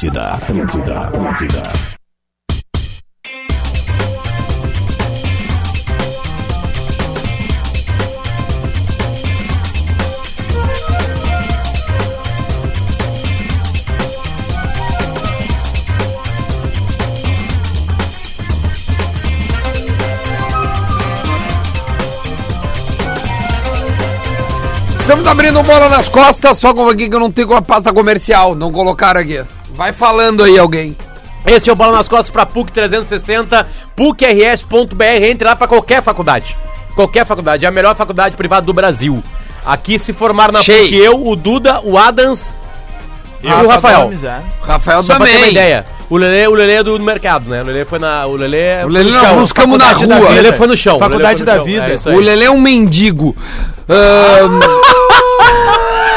Atlântida, Atlântida, Atlântida. Estamos abrindo bola nas costas, só com aqui que eu não tenho a pasta comercial. Não colocaram aqui. Vai falando aí alguém. Esse é o Bola nas Costas pra PUC 360, PUCRS.br. Entre lá pra qualquer faculdade. Qualquer faculdade. É a melhor faculdade privada do Brasil. Aqui se formaram na Cheio. PUC eu, o Duda, o Adams e o Rafael. Gomes, é. Rafael Só pra ter uma também. ideia. O Lelê, o Lelê é do mercado, né? O Lelê foi na. O Lelê. O Lelê nós buscamos na rua. O vida. Lelê foi no chão. Faculdade da chão. vida. É aí. O Lelê é um mendigo. Ahn,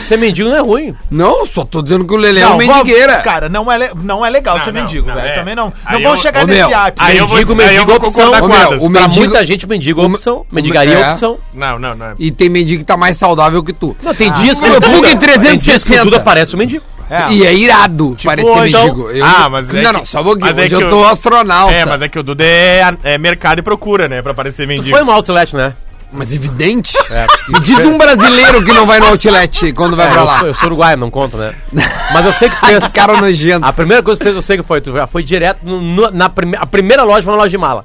Ser mendigo não é ruim. não, só tô dizendo que o Lelê é um vamos- mendigueira. Cara, não é, le- não é legal Não, ser não, mendigo, não, velho. é. Também não. Aí Não vão eu- chegar Ô, nesse meu, ápice. Aí eu vou, Mendigo, aí eu mendigo, vou opção. concordar Ô, meu, o. Pra mendigo- muita gente, mendigo é opção. Mendigaria é é. opção. Não, não, não. E tem mendigo que tá mais saudável que tu. Não, tem Ah, dias que meu, o Duda- PUC Tem dias que 360. o Duda parece um mendigo. É. E é irado parecer hoje, mendigo. Eu- Ah, mas é Não, que- não, só um pouquinho. mas é Hoje que eu o- tô astronauta. É, mas é que o Duda é, é mercado e procura, né? Pra parecer Tu mendigo. foi no outlet, né? Mas evidente. Me diz um brasileiro que não vai no outlet quando vai É, pra eu, lá. sou, eu sou uruguaio, não conto, né? Mas eu sei que tu fez. Cara nojento. A primeira coisa que tu fez, eu sei que foi. Tu foi direto no- na prime, a primeira loja foi uma loja de mala.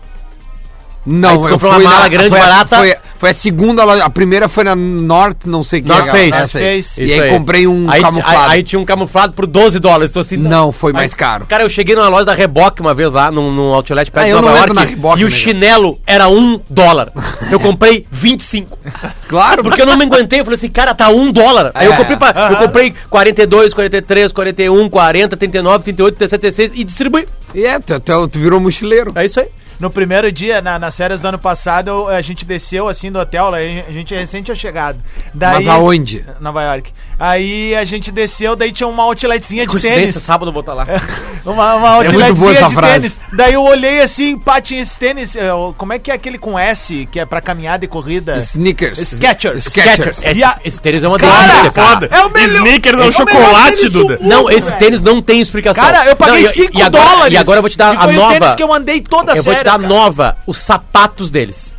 Aí Não, eu fui uma mala na, grande, foi, a- barata. Foi, foi a segunda loja. A primeira foi na North, não sei o que. North Face. aí. North Face. E aí, comprei um aí, camuflado. Aí, aí tinha um camuflado por 12 dólares. Então, assim, Não, foi Aí- mais caro. Cara, eu cheguei numa loja da Reboque uma vez lá, num, num outlet perto Ah, de eu Nova não York, na Reebok, e o né, chinelo era um dólar. Eu comprei 25. Claro, Porque eu não me aguentei, eu falei assim, cara, tá um dólar. Aí eu É. comprei, pra, eu comprei 42, 43, 41, 40, 39, 38, 37, 36 e distribuí. E é, tu, tu- tu virou mochileiro. É isso aí. No primeiro dia, na- nas férias do ano passado, eu- a gente desceu assim do hotel, a gente é recente tinha chegado. Daí, Mas aonde? Nova York. Aí a gente desceu, daí tinha uma outletzinha de tênis. sábado eu vou estar lá. Uma, uma É muito boa outletzinha essa de frase. tênis. Daí eu olhei assim, pá, tinha esse tênis. é, o- Como é que é aquele com S, que é pra caminhada e corrida? Sneakers. Skechers. Skechers. Esse, E a- esse tênis é uma Cara, delícia, cara. Foda. É o melhor- Snickers é um é melhor chocolate, tênis do Duda. mundo. Não, esse velho. tênis não tem explicação. Cara, eu paguei Não, e- 5 e agora- dólares. E agora eu vou te dar E a foi o nova. tênis que eu andei toda a Eu vou te férias, dar a cara. nova, os sapatos deles.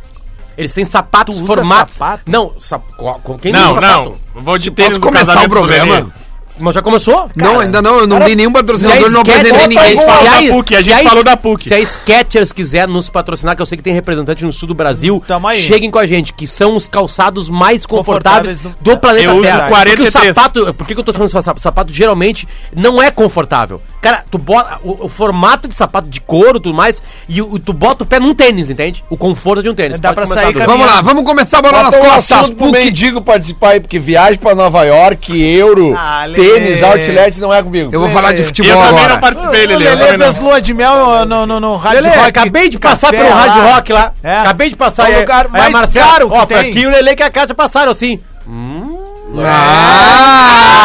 Eles têm sapatos formatos. sapato? Não, sa... co- co- quem Não, usa não. sapato? Vou de tênis do começar o do programa? Mas já começou? não, ainda não. Eu não dei nenhum a patrocinador, não apresentei ninguém. Se da PUC, a gente falou da PUC. Se a Skechers quiser nos patrocinar, que eu sei que tem representante no sul do Brasil, cheguem com a gente, que são os calçados mais confortáveis, Confortáveis do, planeta Eu uso Terra. 43. Porque o sapato, por que que eu tô falando de sapato? Sapato geralmente não é confortável. Cara, tu bota o, o formato de sapato de couro e tudo mais, e o, tu bota o pé num tênis, entende? O conforto de um tênis. Dá Pode pra sair caminhando. Vamos lá, vamos começar a bola nas um costas. pro PUC. mendigo participar aí, porque viagem pra Nova York, euro, Ah, tênis, outlet não é comigo. Eu vou falar de Eu futebol também não agora. participei, O Lelê. eu Lelê também fez não. lua de mel no, no, no Hard Lelê, Rock. acabei de passar pelo Hard lá. Rock lá. É. Acabei de passar É o aí. lugar aí mais caro que tem. aqui o Lelê que a Cátia passaram assim. Ah!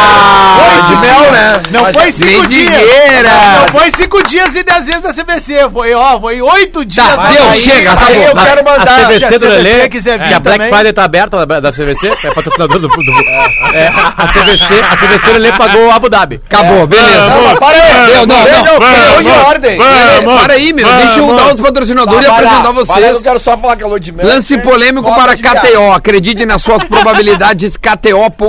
de mel, né? Não foi cinco dias. Mendigueira. Não foi cinco dias e dez vezes da CBC. Foi, ó, foi oito dias. Tá, deu, chega, eu quero mandar. A CVC do Lelê, quiser vir que a Black também. Friday tá aberta da, da CVC, é patrocinador do... do, é, a CVC, a CVC o Lelê pagou o Abu Dhabi. Acabou, beleza. Não, para aí. Deu, não, não. Não, vamos, de ordem. vamos. Para aí, meu. Deixa eu dar os patrocinadores e apresentar vocês. Eu quero só falar calor de mel. Lance polêmico Volta para. KTO. Acredite nas suas probabilidades. KTO.com.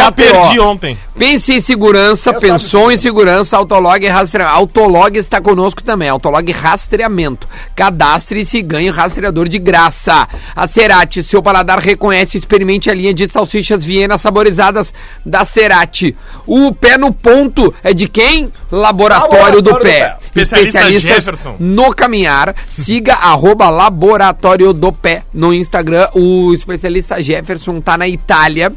Só KTO. perdi ontem. Pense em segurança, Eu pensou em segurança, Autolog rastreamento. Autolog está conosco também, Autolog rastreamento. Cadastre-se e ganhe rastreador de graça. A Cerati, seu paladar reconhece, experimente a linha de salsichas Viena saborizadas da Cerati. O pé no ponto é de quem? Laboratório, do, Laboratório do Pé. Pé. Especialista Jefferson. no caminhar. Siga arroba Laboratório do Pé no Instagram. O especialista Jefferson tá na Itália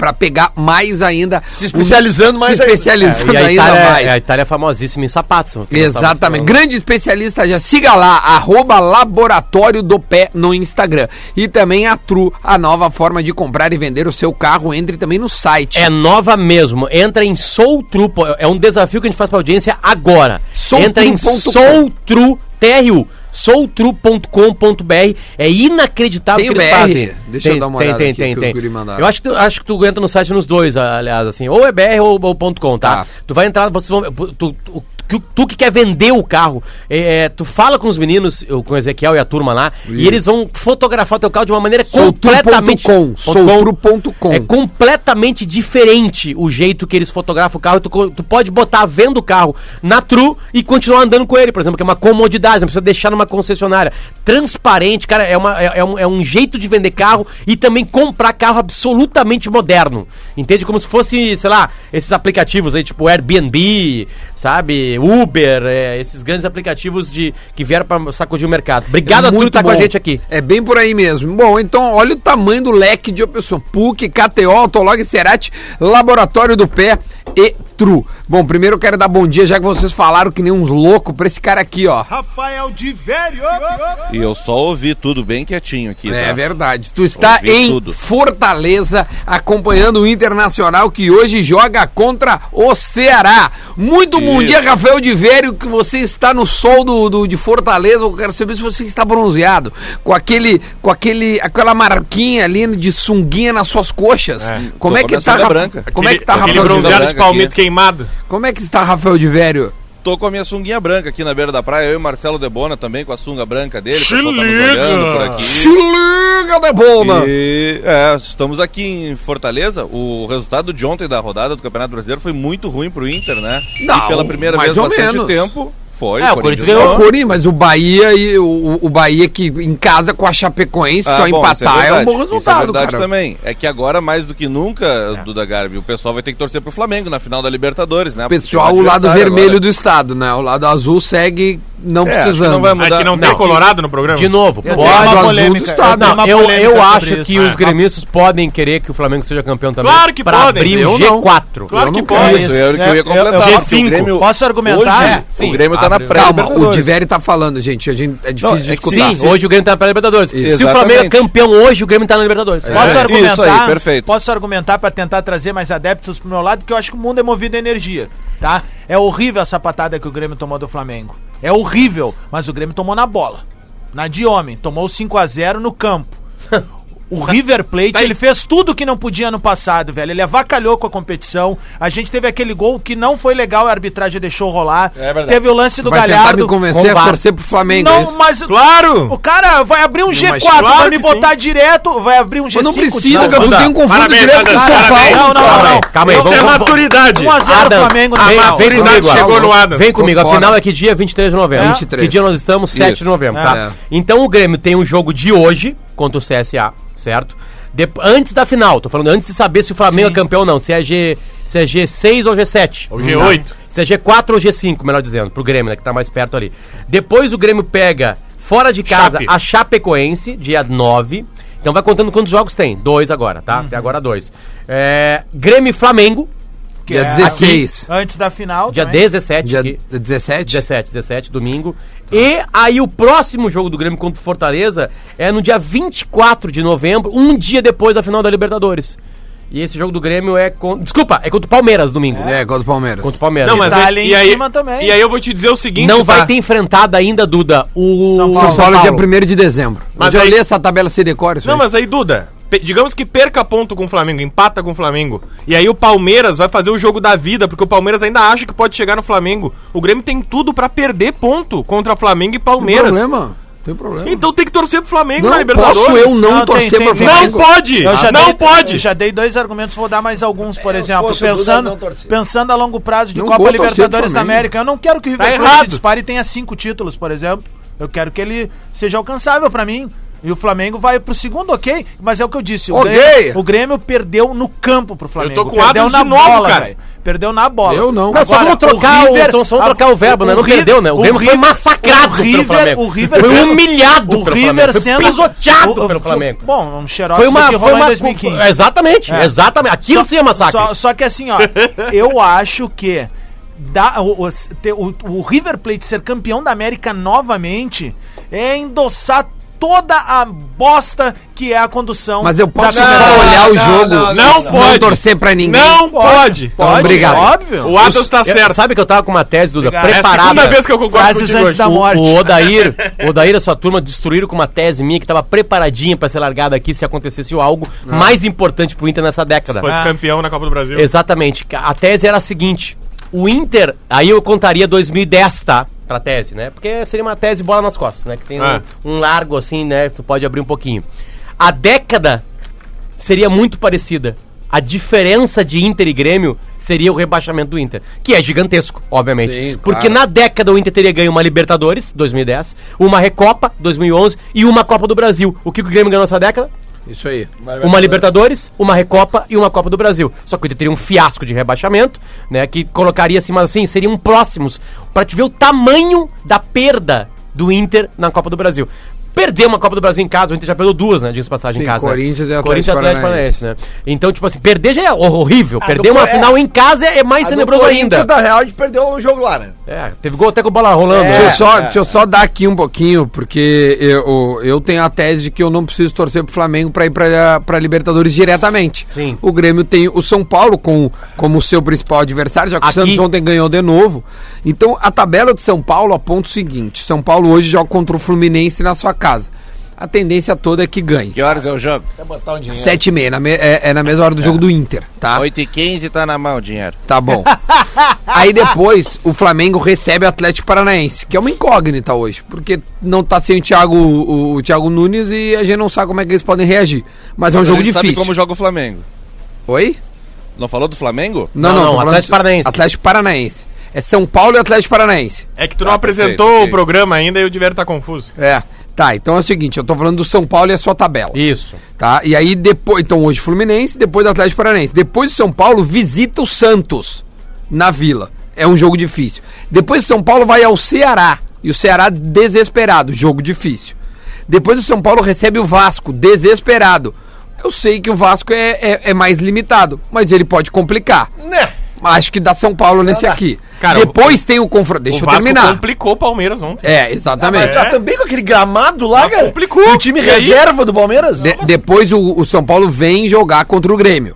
pra pegar mais ainda. Se especializando mais Se ainda. especializando E a ainda Itália, mais. a Itália é famosíssima em sapatos. Exatamente. Grande especialista já. Siga lá, arroba Laboratório do Pé no Instagram. E também a Tru, a nova forma de comprar e vender o seu carro. Entre também no site. É nova mesmo. Entra em Soultru. É um desafio que a gente faz pra audiência agora. Soultru Entra em ponto com. Soultru, TRU. soultru.com.br. É inacreditável Tem o que eles BR? fazem. Deixa eu dar uma olhada tem, aqui tem, tem, mandaram. Eu acho que, tu, acho que tu entra no site nos dois, aliás, assim. Ou é BR ou, ou ponto .com, tá? Tá. Tu vai entrar, vocês vão... Tu, tu, tu, tu que quer vender o carro, é, é, tu fala com os meninos, eu- com o Ezequiel e a turma lá, e eles vão fotografar o teu carro de uma maneira completamente... Soultru.com, soultru.com. É completamente diferente o jeito que eles fotografam o carro. Tu, tu pode botar vendo o carro na Tru e continuar andando com ele, por exemplo, que é uma comodidade, não precisa deixar numa concessionária. Transparente, cara, é, uma, é, é um, é um jeito de vender carro e também comprar carro absolutamente moderno. Entende? Como se fosse, sei lá, esses aplicativos aí, tipo Airbnb, sabe? Uber, é, esses grandes aplicativos de que vieram pra sacudir o mercado. Obrigado a Tru por estar com a gente aqui. É bem por aí mesmo. Bom, então olha o tamanho do leque de opção. PUC, KTO, Autolog Cerati, Laboratório do Pé e Bom, primeiro eu quero dar bom dia, já que vocês falaram que nem uns loucos, pra esse cara aqui, ó. Rafael de Velho. E eu só ouvi tudo bem quietinho aqui, É tá? verdade. Tu está Ouvi em tudo. Fortaleza acompanhando o Internacional que hoje joga contra o Ceará. Muito bom Isso. dia, Rafael de Vério, que você está no sol do, do- de Fortaleza. Eu quero saber se você está bronzeado, com aquele, com aquele, aquela marquinha ali de sunguinha nas suas coxas. Como Tô é com que minha tá, branca. Como é que tá, Aquele Rafael? bronzeado de palmito aqui. Queimado. Como é que está, Rafael de Vério? Tô com a minha sunguinha branca aqui na beira da praia, eu e o Marcelo Debona também com a sunga branca dele. o Se pessoal tá nos liga! olhando por aqui. Se liga, Debona! E, é, estamos aqui em Fortaleza. O resultado de ontem da rodada do Campeonato Brasileiro foi muito ruim pro Inter, né? Não, e pela primeira mais vez ou bastante menos. tempo foi. É, o Corinthians ganhou. O Corinthians, mas o Bahia e o, o Bahia que em casa com a Chapecoense Ah, só bom, empatar isso é, um bom Isso resultado, é verdade cara. também. É que agora, mais do que nunca, Duda Garbi, o pessoal vai ter que torcer pro Flamengo na final da Libertadores, né? Pessoal, o é lado vermelho agora. do estado, né? O lado azul segue não É, que precisando. não vai mudar. Aqui não, tem Não. Colorado no programa? De novo, Eu pode. uma azul polêmica, do estado. eu tenho Não, uma eu, eu acho que os gremistas podem querer que o Flamengo seja campeão também. Claro que podem. abrir o não. G4. Claro que não pode. Isso, que eu Eu- ia eu- completar. eu- porque o G5. Grêmio, Posso argumentar? Hoje, É, sim. o Grêmio tá na pré Calma, o. Diveri tá falando, gente. A gente é difícil Não, de é que escutar. Sim, hoje o Grêmio tá na Libertadores. Se o. Flamengo é campeão hoje, o Grêmio tá na Libertadores. Posso É, argumentar? isso aí, perfeito. Posso argumentar pra tentar trazer mais adeptos pro meu lado, porque eu acho que o mundo é movido a energia, tá? É horrível a sapatada que o Grêmio tomou do Flamengo. É horrível, mas o Grêmio tomou na bola. Na de homem, tomou 5 a 0 no campo. O River Plate, Tá ele fez tudo que não podia ano passado, velho. Ele avacalhou com a competição. A gente teve aquele gol que não foi legal, a arbitragem deixou rolar. É verdade. Teve o lance do Vai tentar Galhardo. me convencer a torcer pro Flamengo. é Não, mas Claro! o cara vai abrir um G4, claro vai me botar direto, vai abrir um G5. Mas não precisa. Duda, Tem um confronto parabéns, direto com o São. Paulo. Não, não, não, não. Calma aí, Isso vamos, é vamos- maturidade. 1 a 0 Adams, Flamengo no vem Maturidade comigo, chegou no Adams. Vem comigo, a fora. final é que dia 23 de novembro. É. 23. Que dia nós estamos? 7 de novembro, É. tá? Então o Grêmio tem o jogo de hoje contra o CSA, certo? De- antes da final, tô falando antes de saber se o Flamengo Sim. é campeão ou não, se é, G, se é G6 ou G7. Ou G8. Tá? Se é G4 ou G5, melhor dizendo, pro Grêmio, né, que tá mais perto ali. Depois o Grêmio pega fora de casa Chape. a Chapecoense, dia 9. Então vai contando quantos jogos tem. Dois agora, tá? Até agora dois. É, Grêmio e Flamengo, Que Dia é 16. aqui, Antes da final. dia também. 17. Dia aqui. 17? 17, 17, domingo. E aí o próximo jogo do Grêmio contra o Fortaleza é no dia 24 de novembro, um dia depois da final da Libertadores. E esse jogo do Grêmio é contra. Desculpa, é contra o Palmeiras domingo. É, contra o Palmeiras. Contra o Palmeiras. Não, mas tá aí, ali em e, aí, cima também. e aí eu vou te dizer o seguinte, Não tá? vai ter enfrentado ainda, Duda, o São São Paulo. Paulo, é dia 1 de dezembro. Mas eu aí- li essa tabela sem decor, Não, aí. mas aí, Duda, digamos que perca ponto com o Flamengo, empata com o Flamengo. E aí o Palmeiras vai fazer o jogo da vida, porque o Palmeiras ainda acha que pode chegar no Flamengo. O Grêmio tem tudo pra perder ponto contra Flamengo e Tem Palmeiras. problema. Tem problema. Então tem que torcer pro Flamengo não na Libertadores. posso eu não, Não, tem- torcer tem- pro tem- Não Flamengo? pode! Eu já não dei, pode! Eu já dei dois argumentos, vou dar mais alguns, por exemplo. fosse o Duda, Pensando, pensando a longo prazo de Não Copa Libertadores da Flamengo. América, eu não quero que o River Tá Plate errado. dispare e tenha cinco títulos, por exemplo. Eu quero que ele seja alcançável pra mim. E o Flamengo vai pro segundo, ok? Mas é o que eu disse. O, Ok. Grêmio, o Grêmio perdeu no campo pro Flamengo. tô com perdeu Adams de novo, cara. velho. Perdeu na bola. Eu não. Não, só vamos trocar o- só- só vamos trocar o verbo, né? Não perdeu, né? O Grêmio foi massacrado o pelo River, Flamengo. O River Foi humilhado o pelo River Flamengo. Foi sendo pisoteado o- o- pelo Flamengo. Bom, um xerox Foi uma, que foi rolou uma em 2015. Exatamente, É. exatamente. Aquilo sim é massacre. Só, só que assim, ó, eu acho que dá, o, o, o- o River Plate ser campeão da América novamente é endossar toda a bosta que é a condução. Mas eu posso da- só olhar o não, jogo, não, não pode. torcer pra ninguém. Não pode. Então, obrigado. Óbvio. O Atos tá Eu- certo. Sabe que eu tava com uma tese, Duda, Obrigado. É a preparada. segunda vez que eu concordo Frases contigo antes hoje. da O- morte. O, Odair, o Odair e a sua turma destruíram com uma tese minha que tava preparadinha pra ser largada aqui se acontecesse algo mais importante pro Inter nessa década. Se fosse campeão na Copa do Brasil. Exatamente. A tese era a seguinte: o Inter, aí eu contaria 2010, tá? Pra tese, né? Porque seria uma tese bola nas costas, né? Que tem Ah. um, um largo assim, né? Tu pode abrir um pouquinho. A década seria muito parecida. A diferença de Inter e Grêmio seria o rebaixamento do Inter, que é gigantesco, obviamente. Sim, Porque claro. na década o Inter teria ganho uma Libertadores, 2010, uma Recopa, 2011 e uma Copa do Brasil. O que que o Grêmio ganhou nessa década? Isso aí. Uma Libertadores, uma Recopa e uma Copa do Brasil. Só que o Inter teria um fiasco de rebaixamento, né? Que colocaria assim, mas assim, seriam próximos. Pra te ver o tamanho da perda do Inter na Copa do Brasil. Perder uma Copa do Brasil em casa, o Inter já perdeu duas, né? Diga-se de passagem Sim, em casa. Corinthians né? e Atlético Corinthians e Atlético Paranaense. Paranaense, né? Então, tipo assim, perder já é hor- horrível. Ah, perder do uma é. final em casa é mais A tenebroso Corinthians, ainda. da Real, a gente perdeu um jogo lá, né? É, teve gol até com bola rolando. É. Deixa, eu né? só, deixa eu só dar aqui um pouquinho, porque eu, eu tenho a tese de que eu não preciso torcer pro Flamengo pra ir pra, pra Libertadores diretamente. Sim. O Grêmio tem o São Paulo com, como seu principal adversário, já que Aqui- o Santos ontem ganhou de novo. Então a tabela de São Paulo aponta o seguinte: São Paulo hoje joga contra o Fluminense na sua casa. A tendência toda é que ganhe. Que horas é o jogo? Quer botar um dinheiro. Sete e meia, na me- é, é na mesma hora do jogo do Inter, tá? 8 e 15 tá na mão o dinheiro. Tá bom. Aí depois o Flamengo recebe o Atlético Paranaense, que é uma incógnita hoje, porque não tá sem o Thiago, o, o Thiago Nunes e a gente não sabe como é que eles podem reagir. Mas é um A jogo gente sabe difícil. como joga o Flamengo. Oi? Não falou do Flamengo? Não, não, tô falando Atlético Paranaense. Atlético Paranaense. É São Paulo e Atlético Paranaense. É que tu não Ah, apresentou perfeito, o programa ainda e o Diverto tá confuso. É. Tá, então é o seguinte, eu tô falando do São Paulo e a sua tabela. Isso. Tá? E aí depois, então hoje Fluminense, depois do Atlético Paranaense. Depois do São Paulo visita o Santos na Vila. É um jogo difícil. Depois do São Paulo vai ao Ceará. E o Ceará desesperado, jogo difícil. Depois o São Paulo recebe o Vasco, desesperado. Eu sei que o Vasco é, é, é mais limitado, mas ele pode complicar. Né? Acho que dá São Paulo nesse dá. aqui. Cara, Depois tem o confronto. Deixa o eu Vasco terminar. complicou o Palmeiras ontem. É, Mas exatamente. tá também com aquele gramado lá, Mas cara. complicou. O time E aí? reserva do Palmeiras? De- depois o, o São Paulo vem jogar contra o Grêmio.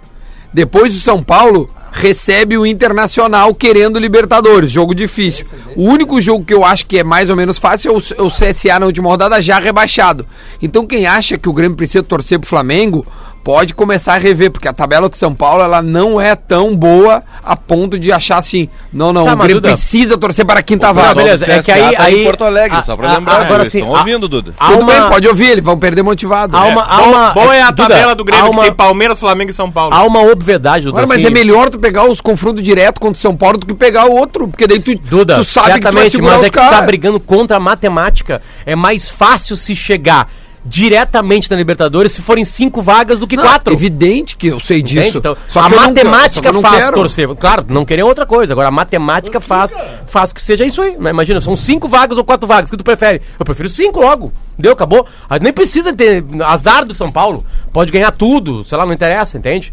Depois o São Paulo recebe o Internacional querendo Libertadores, jogo difícil. O único jogo que eu acho que é mais ou menos fácil é o, é o CSA na última rodada já rebaixado. Então quem acha que o Grêmio precisa torcer pro Flamengo, pode começar a rever, porque a tabela de São Paulo ela não é tão boa a ponto de achar assim, não, não, Tá, o Grêmio Duda, precisa torcer para a quinta vaga. beleza, do é que aí- tá aí- em Porto Alegre, a- só pra a- lembrar. agora eles sim, Estão a- ouvindo, Duda. Tudo uma- bem, pode ouvir, eles vão perder motivado. Há É. uma, há Bom, uma, bom é a Duda, tabela do Grêmio, há que uma, tem Palmeiras, Flamengo e São Paulo. há uma obviedade, Duda. Agora, mas assim, é melhor tu pegar os confrontos direto contra o São Paulo do que pegar o outro, porque daí tu, Duda, tu sabe que tu vai mas os é que tu tá brigando contra a matemática. É mais fácil se chegar diretamente na Libertadores se forem cinco vagas do que Não, quatro. Evidente que eu sei Entende? disso. Então, Só a que eu não- só matemática faz quero. torcer. Claro, não querer outra coisa. Agora, a matemática faz, faz que seja isso aí. Né? Imagina, são cinco vagas ou quatro vagas. O que tu prefere? Eu prefiro cinco logo. Deu, acabou. Aí nem precisa ter azar do São Paulo. Pode ganhar tudo. Sei lá, não interessa, entende?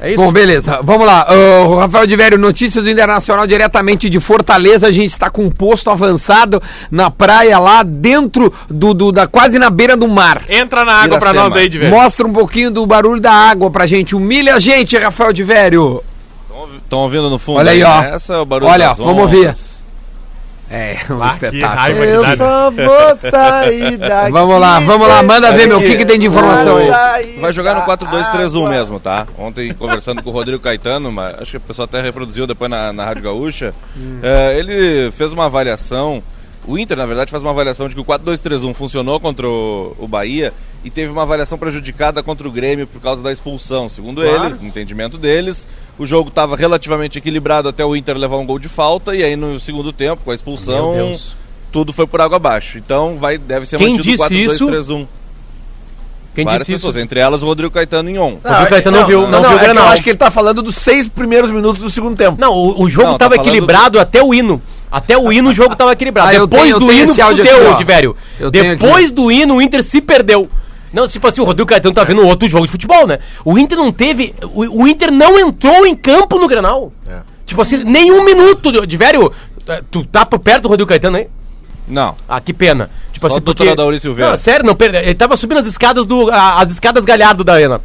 É isso. Bom, beleza. Vamos lá. Ô, Rafael de Vério, notícias do Internacional diretamente de Fortaleza. A gente está com um posto avançado na praia lá dentro do, do- da quase na beira do mar. Entra na água pra Iracema. nós aí, Diverto. Mostra um pouquinho do barulho da água pra gente. Humilha a gente, Rafael de Vério. Estão ouvindo no fundo? Olha aí, ó. né? Essa é o barulho Olha, das vamos ondas. ouvir. É, um Ah, espetáculo. Eu só vou sair daqui. Vamos lá, vamos lá. Manda ver, meu. O que, que tem de informação aí? Vai jogar no da 4-2-3-1 água. mesmo, tá? Ontem, conversando com o Rodrigo Caetano, mas acho que o pessoal até reproduziu depois na, na Rádio Gaúcha, é, ele fez uma avaliação, o Inter, na verdade, faz uma avaliação de que o 4-2-3-1 funcionou contra o, o Bahia e teve uma avaliação prejudicada contra o Grêmio por causa da expulsão. Segundo eles, no entendimento deles, o jogo estava relativamente equilibrado até o Inter levar um gol de falta e aí no segundo tempo, com a expulsão, tudo foi por água abaixo. Então vai, deve ser Quem mantido disse isso? 4-2-3-1. Quem Várias disse isso? pessoas, entre elas o Rodrigo Caetano em on. Rodrigo Caetano não viu- não viu o é que Grenal. Eu acho que ele tá falando dos seis primeiros minutos do segundo tempo. Não, o, o jogo Não, tá equilibrado até o hino. Até o hino o jogo tava equilibrado. Ah, Depois tenho- do hino fudeu, de velho. Depois aqui. do hino o Inter se perdeu. Não, tipo assim, o Rodrigo Caetano tá vendo outro jogo de futebol, né? O Inter não teve. O, o Inter não entrou em campo no Grenal. Tipo assim, nenhum minuto de, de velho. Tu tá por perto do Rodrigo Caetano aí? Não. Ah, que pena. Tipo Só Adauri Silveira. Não, sério, não, ele tava subindo as escadas do. a- as escadas Galhardo da Arena.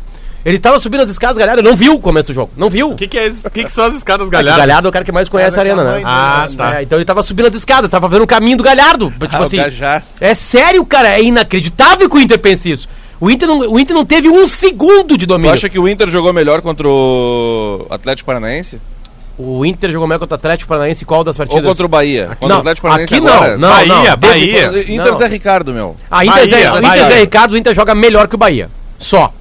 Ele tava subindo as escadas Galhardo, não viu o começo do jogo. Não viu. O que, que, é, que, que são as escadas É que galhadas? Galhardo é o cara que mais conhece a arena, né? Ah, tá. É, então ele tava subindo as escadas, tava fazendo o caminho do Galhardo. Tipo Ah, assim. É sério, cara, é inacreditável que o Inter pense isso. O Inter não, o Inter não teve um segundo de Tu domínio. acha que o Inter jogou melhor contra o Atlético Paranaense? O Inter jogou melhor contra o Atlético Paranaense qual das partidas? Ou contra o Bahia? Contra não, o Atlético Paranaense aqui agora? não, não, Bahia, não. Bahia. Inter não. Zé Ricardo, meu. Ah, Inter, Bahia, Zé, o Inter Bahia. Zé Ricardo, o Inter joga melhor que o Bahia. Só.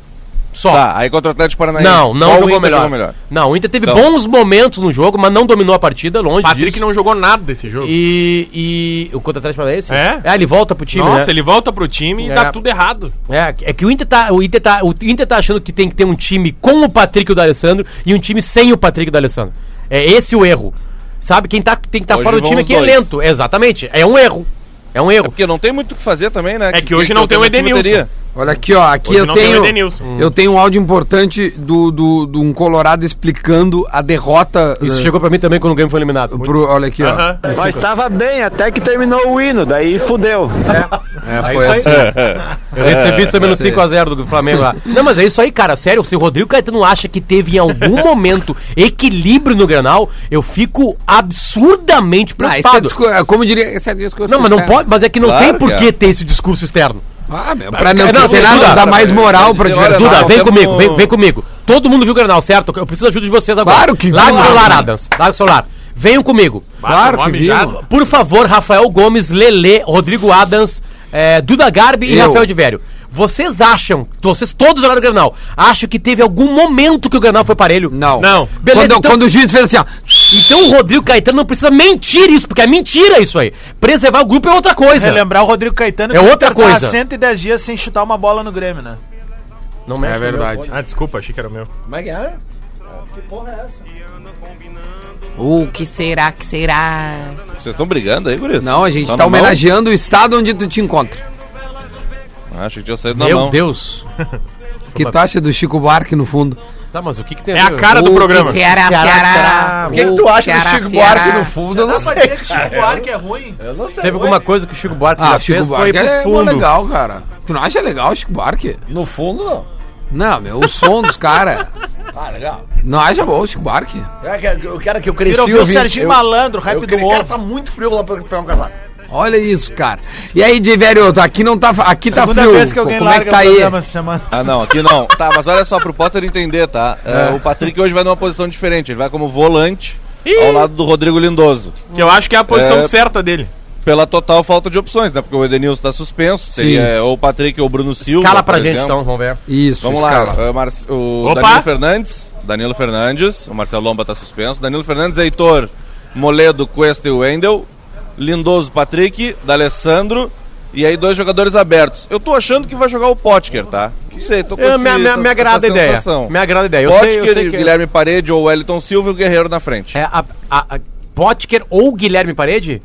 Só. Tá, aí contra o Atlético Paranaense. Não, não jogou, Inter melhor. Não, o Inter teve Então. bons momentos no jogo, mas não dominou a partida, longe Patrick disso. não jogou nada desse jogo. E, e o contra o Atlético Paranaense? É? É, ele volta pro time, Nossa, né? ele volta pro time e É. dá tudo errado. É, é que o Inter tá, o Inter tá, o Inter tá achando que tem que ter um time com o Patrick e o D'Alessandro e um time sem o Patrick e o D'Alessandro. É esse o erro. Sabe, quem tá, tem que estar Hoje fora do time aqui é dois. lento. Exatamente. É um erro. É um É erro. porque não tem muito o que fazer também, né? É que hoje não tem o Edenilson. teria. Olha aqui, ó. Aqui Hoje eu tenho. Eu tenho um áudio importante do, do, do um Colorado explicando a derrota. Isso eh, chegou pra mim também quando o Grêmio foi eliminado. pro- olha aqui, ó. Aham. Nós estava bem até que terminou o hino, daí fudeu. É, É foi isso assim. Eu recebi isso também no 5x0 do Flamengo lá. Não, mas é isso aí, cara. Sério, se o Rodrigo Caetano acha que teve em algum momento equilíbrio no Granal, eu fico absurdamente Ah, é preocupado. discu- é, como diria, esse é discurso Não, mas não externo. pode, mas é que não Claro tem que por é. que ter esse discurso externo. Ah, meu, pra não, Não, ter Duda, nada, dar mais moral pra adversário. Duda, vem comigo, vem, vem comigo. Todo mundo viu o Granal, certo? Eu preciso da ajuda de vocês agora. Claro que Larga o celular, Adams. Adams. Larga o celular. Venham comigo. Claro que viu. Por favor, Rafael Gomes, Lele, Rodrigo Adams, eh, Duda Garbi e. Rafael de Vério. Vocês acham, vocês todos olharam o Granal, acham que teve algum momento que o Granal foi parelho? Não. Não. Beleza, quando, então- quando o juiz fez assim, ó. Então o Rodrigo Caetano não precisa mentir isso, porque é mentira isso aí. Preservar o grupo é outra coisa. Relembrar o Rodrigo Caetano É outra tá coisa. 110 dias sem chutar uma bola no Grêmio, né? Não mexe É meu verdade. Ah, desculpa, achei que era o meu. Como é que é? O que será que será? Vocês estão brigando aí, guris? Não, a gente Tá tá na mão? homenageando o estado onde tu te encontra. Ah, achei que tinha saído na Meu mão. Deus. Que tu acha do Chico Buarque no fundo? Tá, mas o que que tem É a cara do O programa. que Ceará, Ceará. O que, que tu acha do Chico Buarque no fundo? Eu não sei. dizer que o Chico Buarque é ruim? Eu não sei. Teve alguma coisa que o Chico Buarque Ah, já o Chico fez, foi Buarque pro é fundo. legal, cara. Tu não acha legal o Chico Buarque? No fundo, não. Não, meu, o som dos caras. Ah, legal. Não acha bom o Chico Buarque? É O cara que eu cresci ouvir o Serginho Malandro, o rap eu- do Aquele cara tá muito frio lá pra pegar um casaco. Olha isso, cara. E aí, de velho, aqui não tá. Aqui tá Segunda frio. vez que alguém Como é que larga tá aí? programa essa semana. Ah, não, aqui não. Tá, mas olha só, pro Potter entender, tá? É, o Patrick hoje vai numa posição diferente. Ele vai como volante ao lado do Rodrigo Lindoso. Que eu acho que é a posição É. certa dele. Pela total falta de opções, né? Porque o Edenilson tá suspenso. Seria ou o Patrick ou o Bruno Silva. Cala pra por gente exemplo. então, vamos ver. Isso, Vamos escala. lá, é, Mar- o Opa! Danilo Fernandes, Danilo Fernandes, o Marcelo Lomba tá suspenso, Danilo Fernandes, Heitor, Moledo, Cuesta e Wendel, Lindoso, Patrick, D'Alessandro, e aí dois jogadores abertos. Eu tô achando que vai jogar o Potker, tá? Não sei, tô com Eu, esse- me, me, essa- me agrada a ideia. Me agrada a ideia. Eu Potker, sei, eu sei que Guilherme Parede ou Wellington Silva e o Guerreiro na frente. é a, a, a Potker ou Guilherme Parede?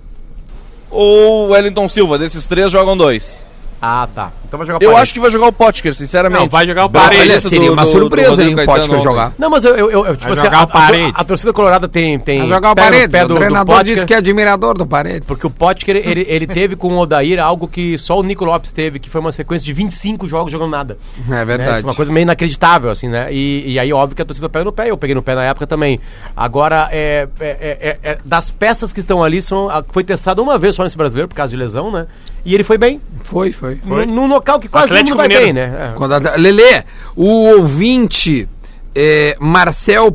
Ou Wellington Silva, desses três jogam dois. Ah, tá. Então vai jogar Eu Parede. acho que vai jogar o Potker, sinceramente. Não, vai jogar o Pela Parede. Olha, seria do- uma do- surpresa, hein, o Potker jogar. Não, mas eu, eu, eu, tipo Vai assim, jogar a, o Paredes. a, a torcida colorada tem. tem Vai jogar o pé no Paredes. O do- do treinador disse que é admirador do Paredes. Porque o Potker, ele, ele teve com o Odair algo que só o Nico Lopes teve, que foi uma sequência de 25 jogos jogando nada. É né? verdade. Uma coisa meio inacreditável, assim, né? E, e aí, óbvio que a torcida pega no pé, eu peguei no pé na época também. Agora, é, é- é- é- é- das peças que estão ali, são, foi testado uma vez só nesse brasileiro, por causa de lesão, né? E ele foi bem. Foi, foi. Num num local que quase Atlético todo mundo vai Mineiro. bem, né? É. Lelê, o ouvinte é, Marcel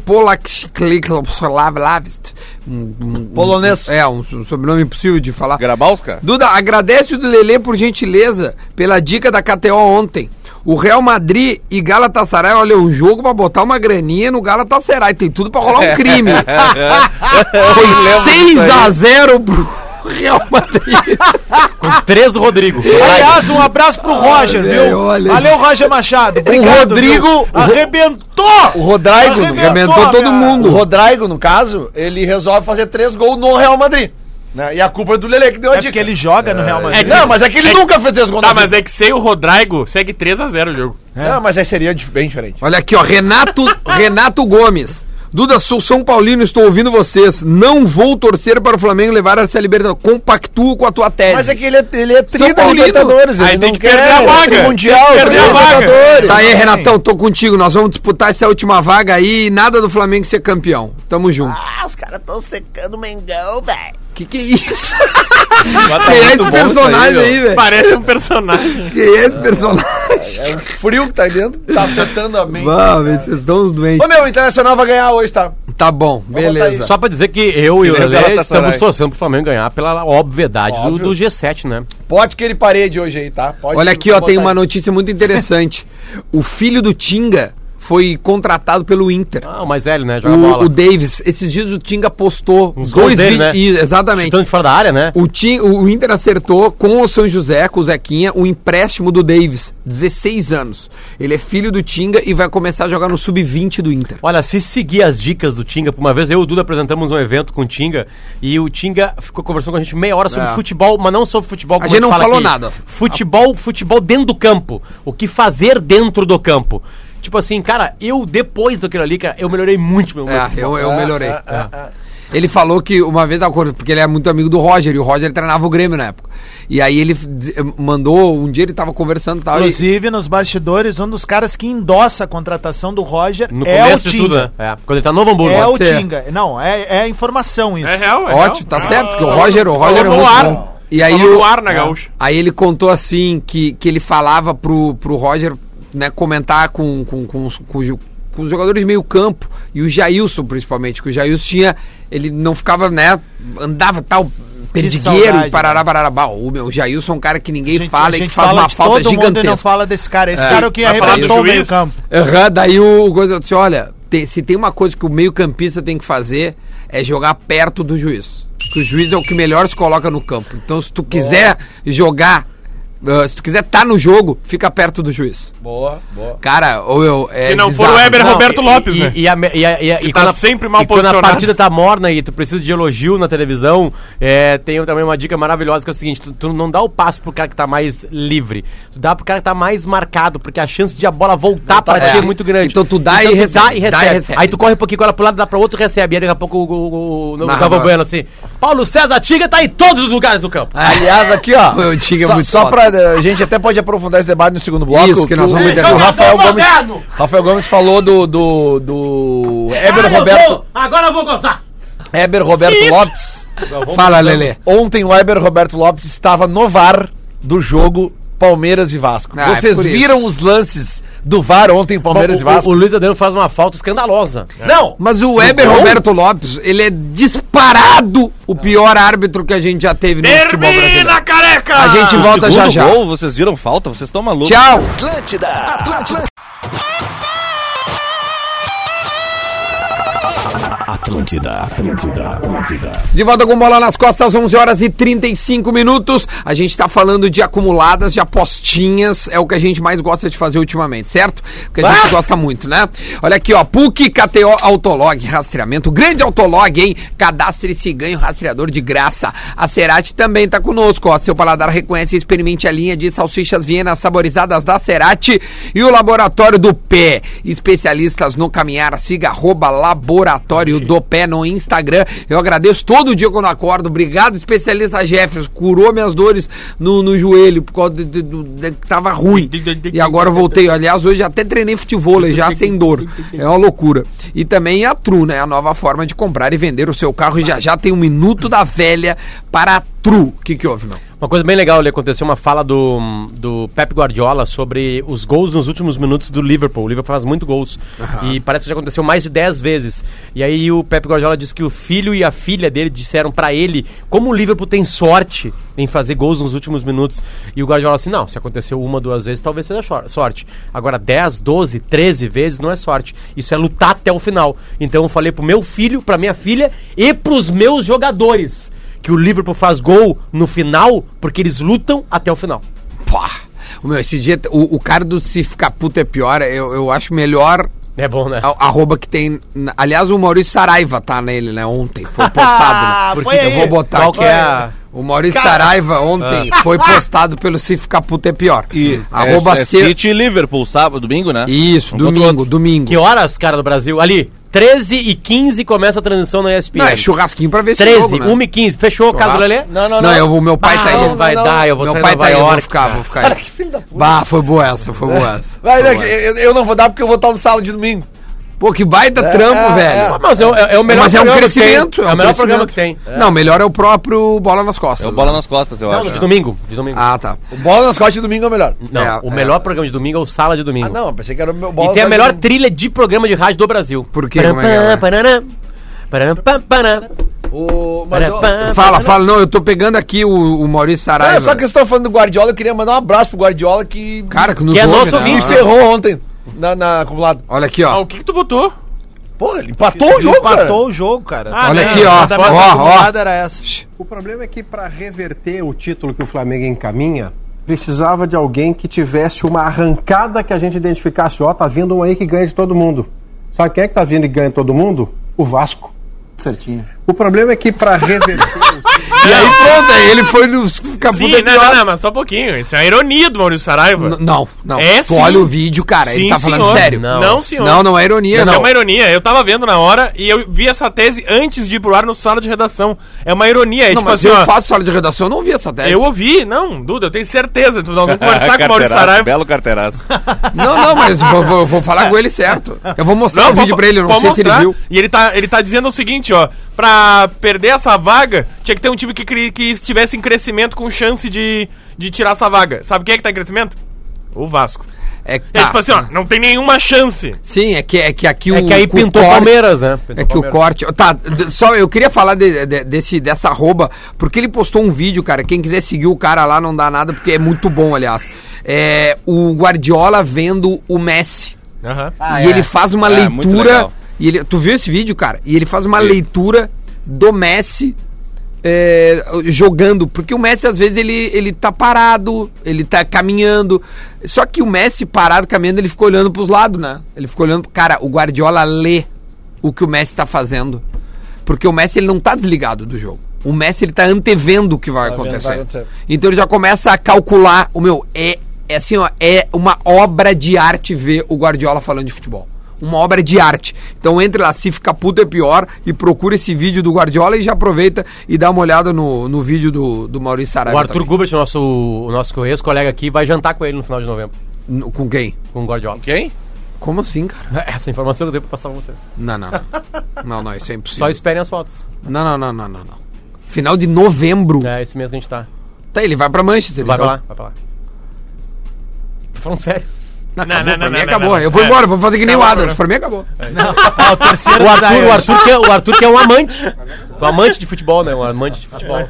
um, um, Polonês. Um, é, um, so- sobrenome impossível de falar. Grabowska? Duda, agradece o do Lelê por gentileza pela dica da KTO ontem. O Real Madrid e Galatasaray, olha, um jogo pra botar uma graninha no Galatasaray. Tem tudo pra rolar um crime. Foi 6x0 pro Real Madrid. Com três do Rodrigo. Aliás, um abraço pro Roger, Olha, viu? olha. Valeu, Roger Machado. Obrigado, Rodrigo- viu? Arrebentou! O Rodrigo arrebentou todo O mundo. Rodrigo, no caso, ele resolve fazer três gols no Real Madrid. Né? E a culpa é do Lele que deu a É dica. porque ele joga no Real Madrid. É que- Não, mas é que ele É- nunca fez três gols Tá, mas é que sem o Rodrigo, segue 3x0 o jogo. Não, mas aí seria bem diferente. Olha aqui, ó, Renato, Renato Gomes. Duda, sou São Paulino, estou ouvindo vocês. Não vou torcer para o Flamengo levar essa Libertadores. Compactuo com a tua tese. Mas é que ele é, ele é São da Paulino. Libertadores. Aí ele tem não que perder a quer vaga. Mundial, Tem que perder a vaga. Libertadores. Tá aí, Renatão, tô contigo. Nós vamos disputar essa última vaga aí e nada do Flamengo ser campeão. Tamo junto. Ah, os caras estão secando o Mengão, velho. Que que é isso? Tá Quem é esse personagem aí, velho? Parece um personagem. Quem é esse personagem? É o frio que tá aí dentro, tá afetando a mente. Vamos, vocês estão uns doentes. Ô meu, o Internacional vai ganhar hoje, tá? Tá bom, beleza. Só pra dizer que eu e o Galatasaray. estamos torcendo pro Flamengo ganhar pela obviedade do, do G7, né? Pode que ele parede hoje aí, tá? Pode Olha aqui, ó, tem aí. uma notícia muito interessante. o filho do Tinga foi contratado pelo Inter. Ah, o mais velho, né? Joga bola. O, o Davis, esses dias o Tinga postou Uns dois vídeos. né? Exatamente. Chutando de fora da área, né? O, o Inter acertou com o São José, com o Zequinha, o empréstimo do Davis, 16 anos. Ele é filho do Tinga e vai começar a jogar no sub-20 do Inter. Olha, se seguir as dicas do Tinga, por uma vez eu e o Duda apresentamos um evento com o Tinga e o Tinga ficou conversando com a gente meia hora sobre É. futebol, mas não sobre futebol como gente não falou nada. Futebol, futebol dentro do campo. O que fazer dentro do campo. Tipo assim, cara, eu depois daquilo ali, cara, eu melhorei muito meu meu É, eu, eu melhorei. É, é, é. Ele falou que uma vez, porque ele é muito amigo do Roger, e o Roger treinava o Grêmio na época. E aí ele d- mandou, um dia ele tava conversando e tal. e- Inclusive, nos bastidores, um dos caras que endossa a contratação do Roger No é o começo de tudo, Tinga. né? É, quando ele tá no Novo Hamburgo. É pode o ser. Tinga. Não, é, é informação isso. É real, é Ótimo, real. tá certo, porque o Roger, o Roger é muito ar. bom. E aí, Falou o, ar na gaúcha. aí ele contou assim que, que ele falava pro, pro Roger né, comentar com, com, com, os- com, com os jogadores de meio campo e o Jailson principalmente, que o Jailson tinha, ele não ficava, né, andava tal perdigueiro e parará, parará, bah, o meu o Jailson é um cara que ninguém gente- fala e que faz fala uma falta todo mundo e não gigantesca. fala desse cara. Esse É. cara é o que arrebentou o meio campo. Aham, daí o coisa disse, olha, te- se tem uma coisa que o meio-campista tem que fazer é jogar perto do juiz. Porque o juiz é o que melhor se coloca no campo. Então, se tu quiser jogar, ah, se tu quiser estar no jogo, fica perto do juiz. Boa, boa. Cara, ou eu. É Se não for bizarro. o Weber Não, Roberto e- Lopes, e, né? E, a, e, a, e, a, Que e tá sempre mal e quando a posicionado. partida tá morna e tu precisa de elogio na televisão, é, tem também uma dica maravilhosa que é o seguinte: tu, tu não dá o passo pro cara que tá mais livre, tu dá pro cara que tá mais marcado, porque a chance de a bola voltar pra é. ti é muito grande. Então tu dá e tu recebe, Dá e dá recebe. e recebe. Aí tu corre um pouquinho com ela pro lado, dá pra outro recebe. E aí daqui a pouco o, o, o, o Galvão agora. Bueno assim: Paulo César Tiga tá em todos os lugares do campo. Aliás, aqui, ó. O Tinga é só, muito só pra. A gente até pode aprofundar esse debate no segundo bloco. Isso, que nós o- vamos entender. o Rafael Gomes. Rafael Gomes falou do. do. do. Heber Ah, eu Roberto. vou- agora eu vou gozar. Heber Roberto Lopes. Fala, Lelê. Ontem o Heber Roberto Lopes estava no VAR do jogo Palmeiras e Vasco. Ah, é Vocês isso. viram os lances do VAR ontem, Palmeiras o, e Vasco? o, o Luiz Adriano faz uma falta escandalosa. Não! Mas o Weber? Roberto Lopes, ele é disparado o pior árbitro que a gente já teve no futebol brasileiro. Termina, careca! A gente volta já já. gol, vocês viram falta? Vocês estão malucos. Tchau. Atlântida, Atlântida, Atlântida. De volta com bola nas costas, 11 horas e 35 minutos. A gente tá falando de acumuladas, de apostinhas. É o que a gente mais gosta de fazer ultimamente, certo? Porque a gente gosta muito, né? Olha aqui, ó. PUC, KTO, Autolog, rastreamento. Grande Autolog, hein? Cadastre-se e ganhe o rastreador de graça. A Cerati também tá conosco, ó. Seu paladar reconhece e experimente a linha de salsichas vienas saborizadas da Cerati e o Laboratório do Pé. Especialistas no caminhar, siga arroba Laboratório do Pé no Instagram. Eu agradeço todo dia quando acordo. Obrigado, especialista Jefferson. Curou minhas dores no, no joelho, por causa de, que tava ruim. E agora voltei. Aliás, hoje até treinei futebol já sem dor. É uma loucura. E também a Tru, né? A nova forma de comprar e vender o seu carro. E já já tem um minuto da velha para a Tru. O que, que houve, meu? Uma coisa bem legal ali, aconteceu uma fala do, do Pep Guardiola sobre os gols nos últimos minutos do Liverpool. O Liverpool faz muito gols. E parece que já aconteceu mais de 10 vezes. E aí o Pep Guardiola disse que o filho e a filha dele disseram pra ele como o Liverpool tem sorte em fazer gols nos últimos minutos. E o Guardiola assim, não, se aconteceu uma, duas vezes, talvez seja sor- sorte. Agora 10, 12, 13 vezes não é sorte. Isso é lutar até o final. Então eu falei pro meu filho, pra minha filha e pros meus jogadores que o Liverpool faz gol no final porque eles lutam até o final. Pá. O meu, esse dia, o, o cara do se ficar puto é pior, eu, eu acho melhor É bom, né? a- arroba que tem. Aliás, o Maurício Saraiva tá nele, né? Ontem. Foi postado. né? Porque eu vou botar Qual aqui. que é a- O Maurício Saraiva ontem foi postado pelo Se Ficar Puto é Pior. E arroba é, é C- City e Liverpool, sábado, domingo, né? Isso, Um domingo, domingo. Que horas, cara do Brasil? Ali, 13 e 15 começa a transmissão na ESPN. Não, é churrasquinho pra ver esse 13, jogo, né? 1 e 15. Fechou, caso Churrasco. Lelê? Não, não, Não, eu, o meu pai Bah, tá aí. não vai não, dar, eu vou Meu pai Nova tá aí, eu vou ficar, vou ficar Cara, aí. que filho da puta. Bah, foi boa essa, foi boa essa. Vai, Foi né, boa eu, eu não vou dar porque eu vou estar no sábado de domingo. Pô, que baita trampo, é, velho. Ah, Mas é, o- é, é o melhor Mas é um crescimento. É o melhor programa que tem. Não, melhor é o próprio Bola nas Costas. É o bola nas costas, eu Não, acho. de domingo. De domingo. Ah, tá. O bola nas costas de domingo é o melhor. Não, É, o é. melhor programa de domingo é o Sala de Domingo. Ah, não, pensei que era o meu bola E tem a melhor trilha de programa de rádio do Brasil. Por quê? Como é que é? O- eu- Fala, fala. Não, eu tô pegando aqui o, o Maurício Não, Saraiva. é só que vocês estão falando do Guardiola, eu queria mandar um abraço pro Guardiola que Cara, que nos Que é ouve, nosso né? me ferrou ontem na, na acumulado. Olha aqui, Ah, ó. o que que tu botou? Pô, ele empatou o jogo, cara. Empatou o jogo, cara. Ah, Olha não, aqui, ó. A Ó, ó. acumulada era essa. O problema é que para reverter o título que o Flamengo encaminha, precisava de alguém que tivesse uma arrancada que a gente identificasse, ó, tá vindo um aí que ganha de todo mundo. Sabe quem é que tá vindo e ganha de todo mundo? O Vasco. Certinho. O problema é que para reverter E aí pronto, aí ele foi nos Sim, não, não, não, mas só um pouquinho. Isso é a ironia do Maurício Saraiva. N- Não, não. É tu sim. olha o vídeo, cara, ele Sim, tá falando senhor. sério. Não. Não, senhor. Não, não é ironia, Isso não. é uma ironia. Eu tava vendo na hora e eu vi essa tese antes de ir pro ar no sala de redação. É uma ironia. É Não, tipo mas assim, eu ó. faço sala de redação, eu não vi essa tese. Eu ouvi, não, Duda, eu tenho certeza. Nós vamos conversar com o Maurício Carteiraço, Saraiva. Belo carteiraço. Não, não, mas vou, vou- vou falar com ele certo. Eu vou mostrar o vídeo pra ele, eu não pode sei se ele mostrar. viu. E ele tá, ele tá dizendo o seguinte, ó. Pra perder essa vaga, tinha que ter um time que, que estivesse em crescimento com chance de, de tirar essa vaga. Sabe quem é que tá em crescimento? O Vasco. É, É tá. tipo assim, ó, não tem nenhuma chance. Sim, é que, é que aqui É o. que aí o pintou corte- Palmeiras, né? Pintou É que o Palmeiras. corte. Tá, só eu queria falar de- de- desse, dessa arroba, porque ele postou um vídeo, cara. Quem quiser seguir o cara lá não dá nada, porque é muito bom, aliás. É o Guardiola vendo o Messi. Aham. e ele faz uma É, muito leitura. E ele, tu viu esse vídeo, cara? E ele faz uma leitura do Messi é, jogando. Porque o Messi, às vezes, ele, ele tá parado, ele tá caminhando. Só que o Messi parado, caminhando, ele fica olhando pros lados, né? Ele fica olhando. Cara, o Guardiola lê o que o Messi tá fazendo. Porque o Messi ele não tá desligado do jogo. O Messi ele tá antevendo o que vai, vendo, acontecer. vai acontecer. Então ele já começa a calcular. O meu, é, é assim, ó, é uma obra de arte ver o Guardiola falando de futebol. Uma obra de arte. Então entre lá, se ficar puto é pior, e procura esse vídeo do Guardiola e já aproveita e dá uma olhada no, no vídeo do, do Maurício Saraiva. O Arthur também. Gubert, nosso, o nosso ex-colega aqui, vai jantar com ele no final de novembro, No- Com quem? com o Guardiola. Quem? Como assim, cara? Essa informação que eu tenho pra passar pra vocês. Não, não. Não, não, não isso é Só impossível. esperem as fotos. Não, não, não, não, não, não. Final de novembro. É esse mês que a gente tá. Tá, ele vai pra Manchester. Vai então. pra lá, vai pra lá. Tô falando sério. Não, Não, acabou, não, pra não, mim não, acabou. não, não. Eu vou É. embora, vou fazer que nem o Adams. Pra mim acabou. Ah, o terceiro O da Arthur, o, Arthur que é, o Arthur que é um amante. Um amante de futebol, né? Um amante de futebol.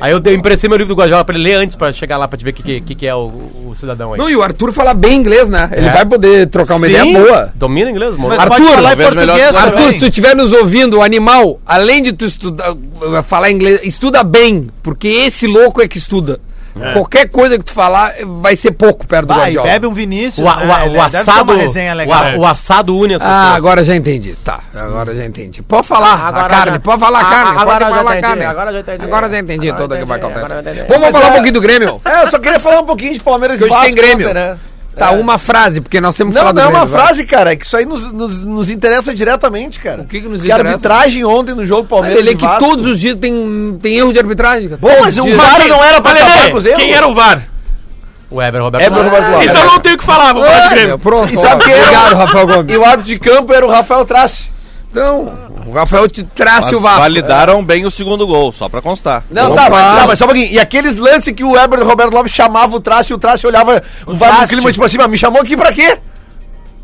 Aí eu, dei- emprestei meu livro do Guardiola pra ele ler antes, pra chegar lá, pra te ver o que, que, que que é o, o cidadão aí. Não, e o Arthur fala bem inglês, né? Ele É. vai poder trocar uma Sim, ideia boa. Domina inglês, mano. Mas Arthur, pode falar português Arthur, se tu estiver nos ouvindo, o animal, além de tu estudar, falar inglês, estuda bem, porque esse louco é que estuda. Qualquer coisa que tu falar vai ser pouco perto do Vai, Guardiola. bebe um Vinícius. O, né? o, o assado. o, o assado une as Ah, pessoas. agora já entendi. Tá, agora já entendi. Pode falar, Agora a carne, já- pode falar a Ah, carne, agora pode já falar a entendi, carne. agora já entendi. Agora já entendi Agora tudo o que vai acontecer. agora entendi. Vamos falar um é- pouquinho do Grêmio? É, eu só queria falar um pouquinho de Palmeiras e hoje tem Vasco Grêmio. né? Tá, uma frase, porque nós temos Não, não é uma Grêmio, vai. frase, cara, é que isso aí nos, nos, nos interessa diretamente, cara. O que que nos Que interessa? a arbitragem ontem no jogo Palmeiras ele é que Vasco- todos os dias tem, tem erro de arbitragem. cara. Pô, Todos mas o. VAR não era pra acabar com os erros? Quem era o VAR? O Weber Roberto. É Roberto Lopes. Então não tenho o que falar, vou falar de Grêmio. Pronto, E sabe quem era? Obrigado, Rafael Gomes. E o árbitro de campo era o Rafael Trace. Então, o Rafael te trace Mas o Vasco. validaram bem o segundo gol, só pra constar. Não, tá, mas, tá, mas só um pouquinho. E aqueles lances que o Weber Roberto Lopes chamava o Trace e o Trace olhava o Traste. clima, tipo assim, mas me chamou aqui pra quê?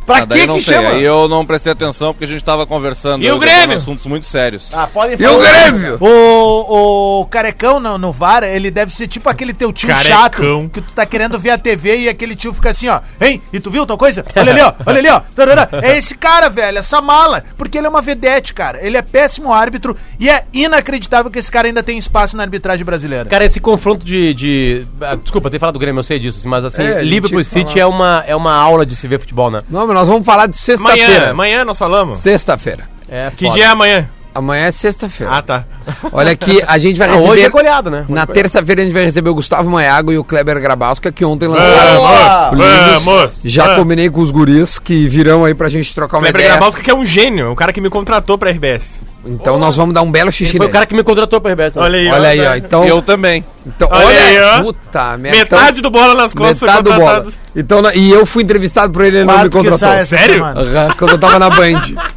Pra Ah, que sei, chama? Aí eu não prestei atenção porque a gente tava conversando. E o Grêmio? assuntos muito sérios. Ah, podem E o Grêmio? O, o carecão no, no VAR, ele deve ser tipo aquele teu tio Carecão. chato que tu tá querendo ver a TV e aquele tio fica assim, ó. Hein? E tu viu tal coisa? Olha ali, ó. Olha ali, ó. Tarará. É esse cara, velho, essa mala. Porque ele é uma vedete, cara. Ele é péssimo árbitro e é inacreditável que esse cara ainda tem espaço na arbitragem brasileira. Cara, esse confronto de. de ah, desculpa, ter falado do Grêmio, eu sei disso, mas assim, É, que City é uma, é uma aula de se ver futebol, né? Não, mas nós vamos falar de Amanhã, sexta-feira. amanhã nós falamos. Sexta-feira. É, Que foda. dia é amanhã? Amanhã é sexta-feira. Ah, tá. Olha aqui, a gente vai Ah, receber. hoje é goleada, né? Hoje Na é terça-feira a gente vai receber o Gustavo Maiago e o Kleber Grabasca, que ontem lançaram Vamos, vamos. Já Ah. combinei com os guris que virão aí pra gente trocar uma Kleber ideia. Grabowska que é um gênio, o cara que me contratou pra RBS. Então nós vamos dar um belo xixi Foi o nele. cara que me contratou pra né? Olha aí, Olha aí, ó. Então, Eu também. então Olha olha, aí, ó. puta merda. Metade do bola nas Então, costas foi metade do bola. contratado. Então, na- e eu fui entrevistado por ele, ele não me contratou. Sério? Aham, Quando eu tava na Band.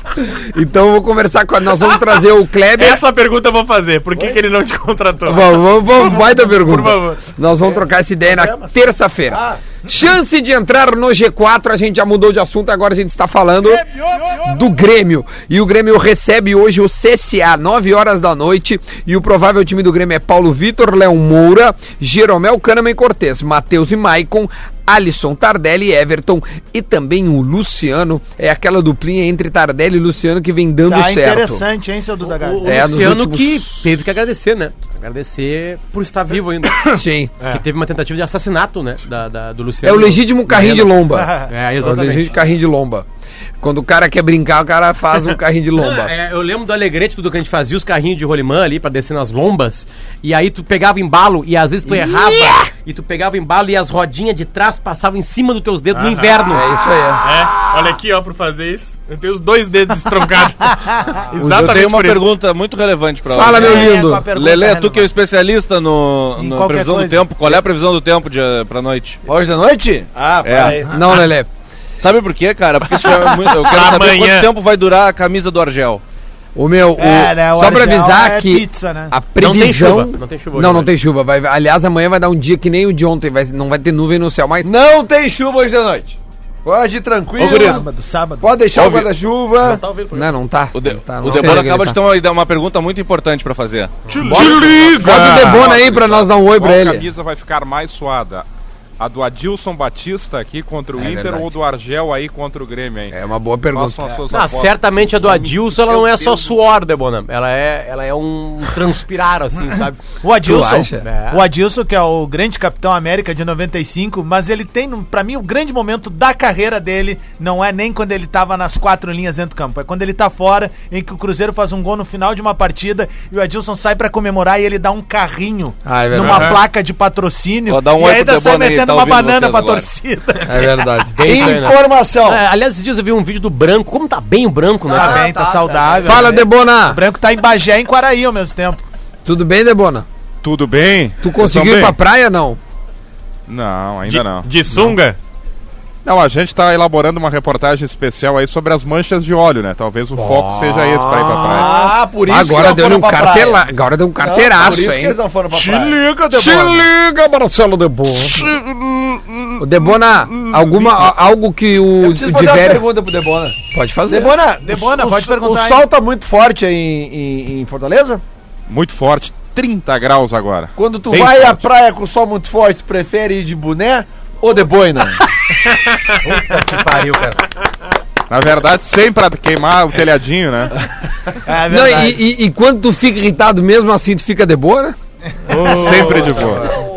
Então eu vou conversar com Nós vamos trazer o Kleber. Essa pergunta eu vou fazer. Por que, que ele não te contratou? Vamos, vamos, vamos, vai da pergunta. Por favor. Nós vamos trocar essa ideia na terça-feira. Chance de entrar no G4, a gente já mudou de assunto, agora a gente está falando do Grêmio. E o Grêmio recebe hoje o CSA, 9 horas da noite. E o provável time do Grêmio é Paulo Vitor, Léo Moura, Jeromel Kahneman e Cortez, Matheus e Maicon. Alisson, Tardelli, Everton e também o Luciano. É aquela duplinha entre Tardelli e Luciano que vem dando Tá certo. interessante, hein, seu Duda O, o É, Luciano últimos- que teve que agradecer, né? Agradecer por estar vivo ainda. Sim. Que teve uma tentativa de assassinato, né? Da, da- do É Luciano. o legítimo carrinho de lomba. É, É o exatamente. legítimo carrinho de lomba. Quando o cara quer brincar, o cara faz um carrinho de Não, lomba. é, eu lembro do Alegrete, tudo que a gente fazia, os carrinhos de rolimã ali pra descer nas lombas. E aí tu pegava embalo e às vezes tu errava. E tu pegava embalo e as rodinhas de trás passavam em cima dos teus dedos no inverno. É isso aí. É, olha aqui, ó, pra fazer isso. Eu tenho os dois dedos estroncados. Eu Exatamente tenho uma por isso. pergunta muito relevante pra Fala, meu É, lindo. pergunta Lelê, tu que é o especialista no, qualquer previsão coisa. do tempo, qual é a previsão do tempo de, pra noite? Hoje da noite? Ah, É. peraí. Não, Lelé. Sabe por quê, cara? Porque isso já é muito, eu quero saber Amanhã. quanto tempo vai durar a camisa do Argel. O meu, o- É, né, o só pra Argel avisar é que pizza, né? a Não tem previsão... chuva, não tem chuva hoje, Não, não né? tem chuva. Vai, aliás, amanhã vai dar um dia que nem o de ontem. Vai, não vai ter nuvem no céu, mas... Não tem chuva hoje da noite. Pode ir tranquilo. Sábado, sábado. Pode deixar Ouve. o guarda-chuva. Não, não tá. O, de, Não tá, o não sei Debora onde acaba de tá. ter uma, uma pergunta muito importante pra fazer. Te liga! Bota o Debona aí pra nós dar um oi pra ele. camisa vai ficar mais suada? A do Adilson Batista aqui contra o É Inter verdade. ou do Argel aí contra o Grêmio, hein? É uma boa pergunta. Não, certamente a do Adilson ela não é só suor, Debona. Ela é, ela é um transpirar, assim, sabe? O Adilson? É. o Adilson, que é o grande capitão América de 95, mas ele tem, pra mim, o grande momento da carreira dele não é nem quando ele tava nas quatro linhas dentro do campo, é quando ele tá fora, em que o Cruzeiro faz um gol no final de uma partida e o Adilson sai pra comemorar e ele dá um carrinho Ah, é numa placa de patrocínio Ó, dá um e ainda pro sai Debona metendo tá uma banana pra agora. torcida. É verdade. Bem né? Informação. É, aliás, esses dias eu vi um vídeo do Branco. Como tá bem o Branco, né? Tá cara? bem, tá, tá, tá saudável. Fala, né? O Debona. branco tá em Bagé e em Quaraí ao mesmo tempo. Tudo bem, Debona? Tudo bem? Tu conseguiu ir pra praia, não? Não, ainda De, não. de sunga? Não, a gente tá elaborando uma reportagem especial aí sobre as manchas de óleo, né? Talvez o foco seja esse pra ir pra praia. Ah, por isso Agora não deu um pra cartela... praia. Agora deu um Não, carteiraço, Por isso que hein? eles não foram pra praia. liga, Se liga, Marcelo Debona. O Debona, alguma, algo que o, Eu o preciso fazer uma Divério... pergunta pro Debona. Pode fazer. Debona, Debona, o, pode o, perguntar O aí. sol tá muito forte aí em, em- em Fortaleza? Muito forte, 30 graus agora. Quando tu Bem vai à forte. praia com sol muito forte, tu prefere ir de boné ou de boina? Que pariu, cara. Na verdade, sem pra queimar o telhadinho, né? É Não, verdade. e, e- e quando tu fica irritado mesmo assim, tu fica de boa, né? Sempre de boa.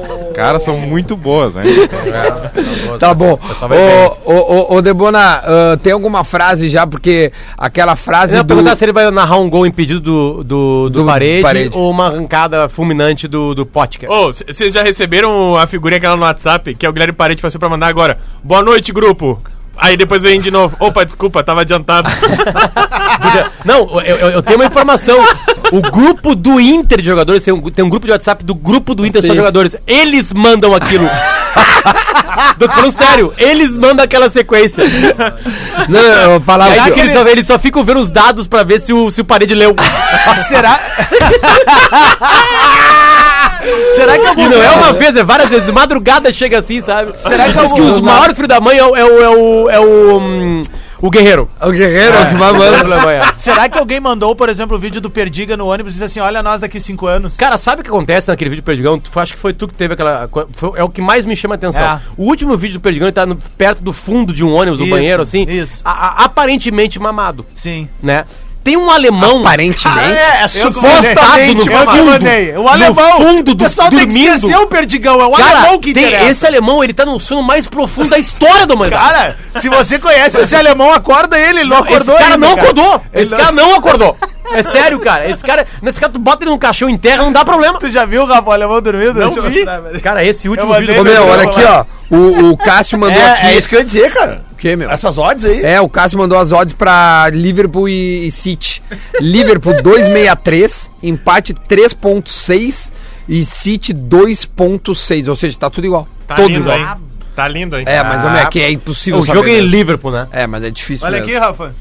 Caras são muito boas, hein? Tá bom. Ô, ô, ô, ô, Debona, ah, tem alguma frase já? Porque aquela frase Eu ia do... perguntar se ele vai narrar um gol impedido do, do, do, Do parede, Parede. ou uma arrancada fulminante do, do Potker. Ô, c- vocês já receberam a figurinha aquela no WhatsApp, que é o Guilherme Parede passou pra mandar agora? Boa noite, grupo! Aí depois vem de novo. Opa, desculpa, tava adiantado. Não, eu, eu- eu tenho uma informação. O grupo do Inter de jogadores, tem um, tem um grupo de WhatsApp do grupo do Inter só Sim. jogadores. Eles mandam aquilo. Tô falando sério, eles mandam aquela sequência. Não, eu falava aí que- eles, só, eles só ficam vendo os dados pra ver se o, se o parede leu. Será? Será que E algum não é uma vez, é várias vezes. De madrugada chega assim, sabe? Será que Diz algum- que os maiores filhos da mãe é o. É o, é o, é o, hum, o guerreiro. O guerreiro é o que manda. Será que alguém mandou, por exemplo, o vídeo do Perdiga no ônibus e disse assim: olha nós daqui cinco anos? Cara, sabe o que acontece naquele vídeo do Perdigão? Tu, acho que foi tu que teve aquela. foi- é o que mais me chama a atenção. É. O último vídeo do Perdigão ele tá no- perto do fundo de um ônibus, do Isso, banheiro, assim. isso. a- a- aparentemente mamado, Sim. né? Tem um alemão. Aparentemente. é supostamente eu que fundo, mandei. O no alemão. fundo o do- pessoal tem que dormindo. esquecer o Perdigão. É o Cara, alemão que tem- interessa. esse alemão, ele tá no sono mais profundo da história da humanidade. Cara, se você conhece esse alemão, acorda ele. Ele não esse acordou cara ainda, não acordou. Ele Esse não- cara não acordou. É sério, cara. Esse cara, nesse cara, tu bota ele num caixão em terra, não dá problema. Tu já viu o Rafa Alemão dormindo? Não Deixa eu vi. mostrar. Cara, esse último vídeo... Meu, olha aqui, ó. O, o Cássio mandou aqui. É, é isso que eu ia dizer, cara. O quê, meu? Essas odds aí. É, o Cássio mandou as odds pra Liverpool e, e City. Liverpool 2,63, empate 3,6 e City 2,6. Ou seja, tá tudo igual. Tá Todo lindo, igual. hein? Tá lindo, hein? É, mas homem, aqui é impossível. O jogo é em. Liverpool, né? É, mas é difícil Olha mesmo. aqui, Rafa.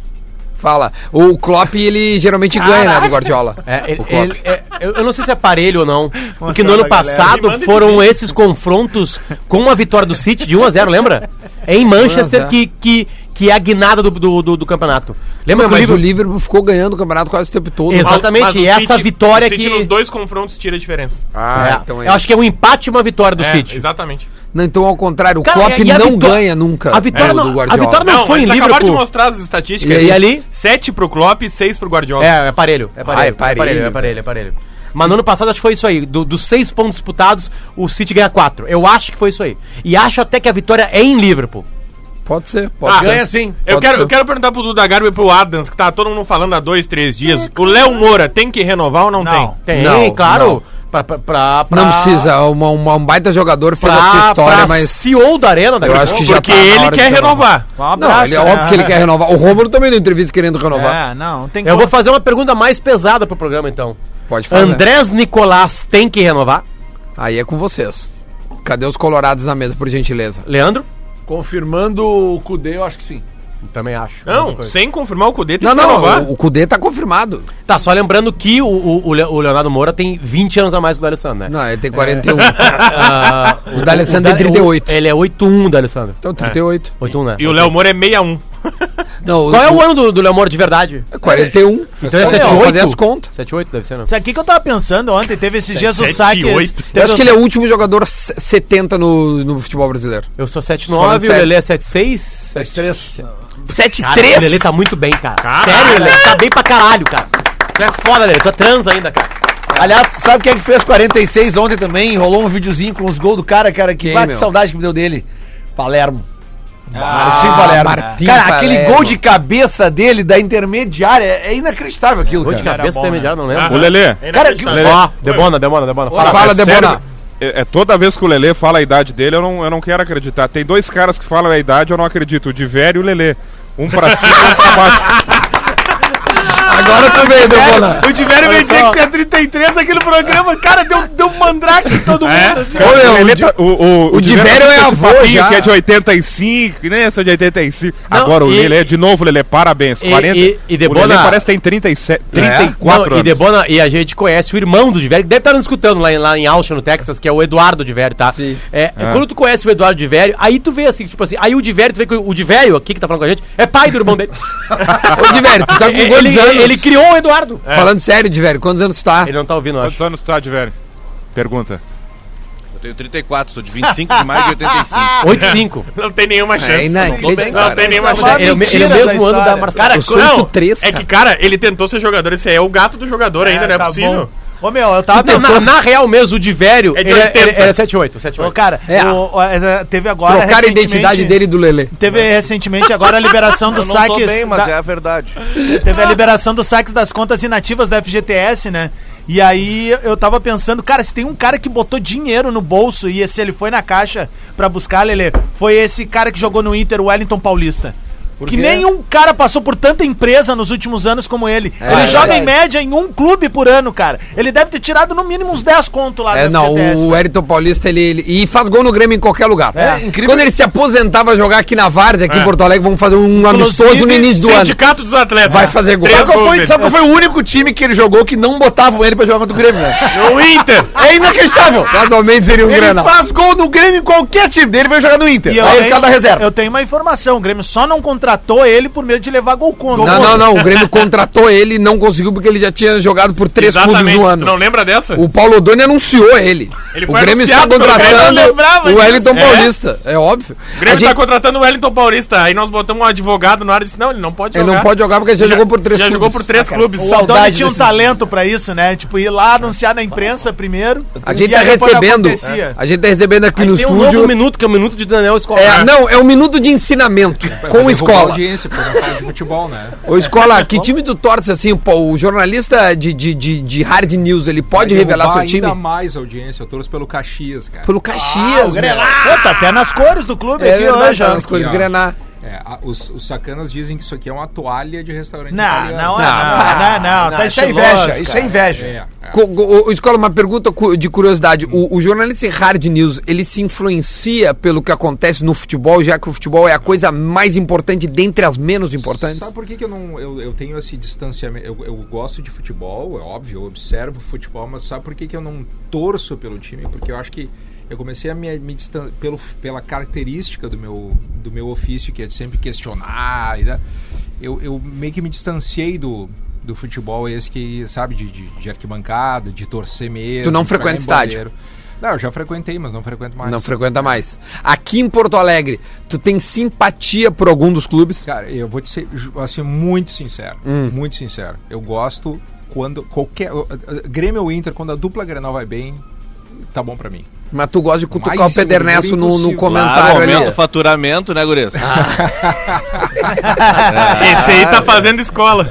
Fala. O Klopp, ele geralmente ganha, né, do Guardiola. É, ele- ele- é, eu, eu não sei se é parelho ou não. Porque no ano passado foram esses confrontos com a vitória do City de 1x0, lembra? É em Manchester 1 a 0. que, que, que é a guinada do, do, do- do campeonato. Lembra que o Mas o Liverpool... Liverpool ficou ganhando o campeonato quase o tempo todo. Exatamente, Mas o e essa vitória o City que- nos dois confrontos tira a diferença. Ah, É, então é eu acho que é um empate e uma vitória do É, City. Exatamente. Não, então ao contrário, o Cara, Klopp e a não vitó- ganha nunca a vitória do, não- do a Guardiola. vitória não- Não, foi em eles acabaram de Liverpool. mostrar as estatísticas. E aí? Ali? 7 pro Klopp e 6 pro Guardiola. É, é parelho. É parelho. Ah, é é parelho, parelho, é parelho, é parelho. Mas no ano passado acho que foi isso aí. Do- dos seis pontos disputados, o City ganha quatro. Eu acho que foi isso aí. E acho até que a vitória é em Liverpool. Pode ser, pode Ah, ser. Ganha sim. Eu quero, ser. eu quero perguntar pro Duda Garbi e pro Adams, que tá todo mundo falando há dois, três dias. O Léo Moura tem que renovar ou não, Não. tem? Tem, Não, claro. não. Pra, pra, pra, Não precisa, uma, uma- um baita jogador fez Pra, essa história, pra mas... CEO da Arena, daqui Eu a acho que já Porque tá ele quer de renovar. Um Não, ele é óbvio que ele quer renovar. O Romulo também deu entrevista querendo renovar. É, não, tem Eu vou fazer uma pergunta mais pesada pro programa, então. Pode fazer. Andrés Nicolás tem que renovar? Aí é com vocês. Cadê os colorados na mesa, por gentileza? Leandro? Confirmando o Cudê, eu acho que sim. Também acho. Não, sem confirmar o Cudê tem Não, que renovar. não, o, o Cudê tá confirmado. Tá, só lembrando que o, o, o Le- o Leonardo Moura tem 20 anos a mais que o D'Alessandro, né? Não, ele tem 41. Ah, O D'Alessandro tem Da- 38. Ele é 8-1, D'Alessandro. Então, 38. 8-1, né? E o Léo Moura é 61. Não, Qual é o ano do, do Léo Moura de verdade? É 41. Então é Vamos 7-8? fazer as contas. 7-8 deve ser, né? Isso aqui que eu tava pensando ontem, teve esses dias o saque. Eu acho que ele é o último jogador s- 70 no, no futebol brasileiro. Eu sou Falando 7-9, o. Lelê é 7-6. 7-3. 7 Cara, o Lelê tá muito bem, cara. Sério, Lelê, tá bem pra caralho, cara. Tu é foda, Lelê, tu é trans ainda, cara. Aliás, sabe quem é que fez 46 ontem também? Rolou um videozinho com os gols do cara, cara. Que Quem, bate meu? saudade que me deu dele. Palermo. Ah, Martim Palermo. Martim cara, Palermo. aquele gol de cabeça dele da intermediária é inacreditável aquilo, Gol de cara. cabeça bom, intermediário, não lembro. Ô, Lelê, Cara, que- Ó, Debona, Debona, Debona. Fala, Fala, é Debona. sério, é, é toda vez que o Lelê fala a idade dele, eu não, eu não quero acreditar. Tem dois caras que falam a idade, eu não acredito. O Divério e o Lelê. Um pra cima e outro pra baixo. Agora tu veio, Debona. O Tiveram me dizer que tinha 33 aqui no programa. Cara, deu, deu um mandrake em todo mundo. assim. Cara, o, o tá- o, o, o Divério tá é avô já. Que é de 85, né? Sou de 85. Não, Agora, o e- Lelê, de novo, Lelê, parabéns. E- 40. e- e o Debona- parece que tem 37, 34 Não, anos. E Debona, e a gente conhece o irmão do Divério, que deve estar nos escutando lá em, lá em Austin, no Texas, que é o Eduardo Divério, tá? Sim. É, Ah. Quando tu conhece o Eduardo Divério, aí tu vê assim, tipo assim, aí o Divério, tu vê que o Divério aqui que tá falando com a gente, é pai do irmão dele. Ô, Divério, tu tá com ele, quantos anos? Ele criou o Eduardo. Falando sério, Divério, quantos anos tu tá? Ele não tá ouvindo, eu acho. Quantos anos tu tá, Divério? Pergunta. Eu tenho 34, sou de 25 de maio de 85. 8-5. Não tem nenhuma É chance. inacreditável. Não tem nenhuma é chance. Ele, é o ele é o mesmo ano da. Marcelo. Cara, não, 8-3, é cara. que, cara, ele tentou ser jogador. Esse aí é o gato do jogador ainda, não é tá possível. bom. Ô, meu, eu tava na, pensando... na real mesmo, o Divério, É de ele, é- 80. ele, ele é 7-8. 7-8. Ô, cara, É. o- o- é, teve agora Trocar a identidade dele e do Lelê. Teve recentemente agora a liberação dos Eu não tô saques... bem, mas da- é a verdade. Teve a liberação dos saques das contas inativas da FGTS, né? E aí eu tava pensando, cara, se tem um cara que botou dinheiro no bolso e se ele foi na caixa pra buscar, Lele, foi esse cara que jogou no Inter, o Wellington Paulista. Que quê? nenhum cara passou por tanta empresa nos últimos anos como ele. É, ele é joga em verdade. média em um clube por ano, cara. Ele deve ter tirado no mínimo uns 10 conto lá É, não, o velho. Eriton Paulista, ele, ele- E faz gol no Grêmio em qualquer lugar. É, incrível. Quando ele se aposentar, vai jogar aqui na Várzea, aqui em Porto Alegre, vamos fazer um amistoso no início do ano. Sindicato dos Atletas. Vai fazer gol. Sabe qual, gols foi, sabe qual foi o único time que ele jogou que não botavam ele pra jogar contra o Grêmio, né? O Inter. É inacreditável. Casualmente seria um Ele Grenal. faz gol no Grêmio em qualquer time dele, vai jogar no Inter. E Aí ele fica da reserva. Eu tenho uma informação, o Grêmio só não contratou ele por medo de levar gol contra. Não, não, não. O Grêmio contratou ele e não conseguiu porque ele já tinha jogado por três clubes Exatamente. no Tu ano. não lembra dessa? O Paulo Odoni anunciou ele. Ele o Grêmio está contratando o disso. Wellington É. Paulista. É óbvio. O Grêmio A gente- tá contratando o Wellington Paulista. Aí nós botamos um advogado no ar e disse: não, ele não pode Ele jogar. não pode jogar porque ele já, jogou por três Já clubes. jogou por três clubes. O Saudade tinha um talento pra isso, né? Tipo, ir lá anunciar na imprensa primeiro. A gente tá recebendo. A gente tá recebendo aqui no tem um estúdio. novo minuto, que é o minuto de Daniel Escobar. É, não, é um minuto de ensinamento com escola. Escola. audiência, porque não fala de futebol, né? Ô, Escola, que time tu torce assim? Pô, o jornalista de, de, de, de hard news, ele pode Vai revelar seu time? ainda mais audiência. Eu torço pelo Caxias, cara. Pelo Caxias, meu. Pô, tá até nas cores do clube É aqui verdade, hoje, tá nas cores grenar. É, a- os, os sacanas dizem que isso aqui é uma toalha de restaurante Não, italiano. não, é, não, não, não, tá Isso é estiloso, inveja, isso é cara. inveja. É, é. Co- ô, Escola, uma pergunta de curiosidade. O, o jornalista hard news, ele se influencia pelo que acontece no futebol, já que o futebol é a coisa mais importante dentre as menos importantes? Sabe por que, que eu não eu, eu tenho esse distanciamento? Eu, eu gosto de futebol, é óbvio, eu observo futebol, mas sabe por que, que eu não torço pelo time? Porque eu acho que eu comecei a me, me distan pelo, pela característica do meu, do meu ofício, que é de sempre questionar, e, tal, eu, eu meio que me distanciei do, do futebol esse que, sabe, de, de, de arquibancada, de torcer mesmo. Tu não frequenta estádio? Não, eu já frequentei, mas não frequento mais. Não frequenta mais. Aqui em Porto Alegre, tu tem simpatia por algum dos clubes? Cara, eu vou te ser assim, muito sincero. Hum. Muito sincero. Eu gosto quando qualquer. Grêmio ou Inter, quando a dupla Grenal vai bem, tá bom pra mim. Mas tu gosta de cutucar Mais o Pedernesto seguro, no, no comentário Claro, ali. aumenta o faturamento, né, Gurias? Esse aí tá fazendo escola.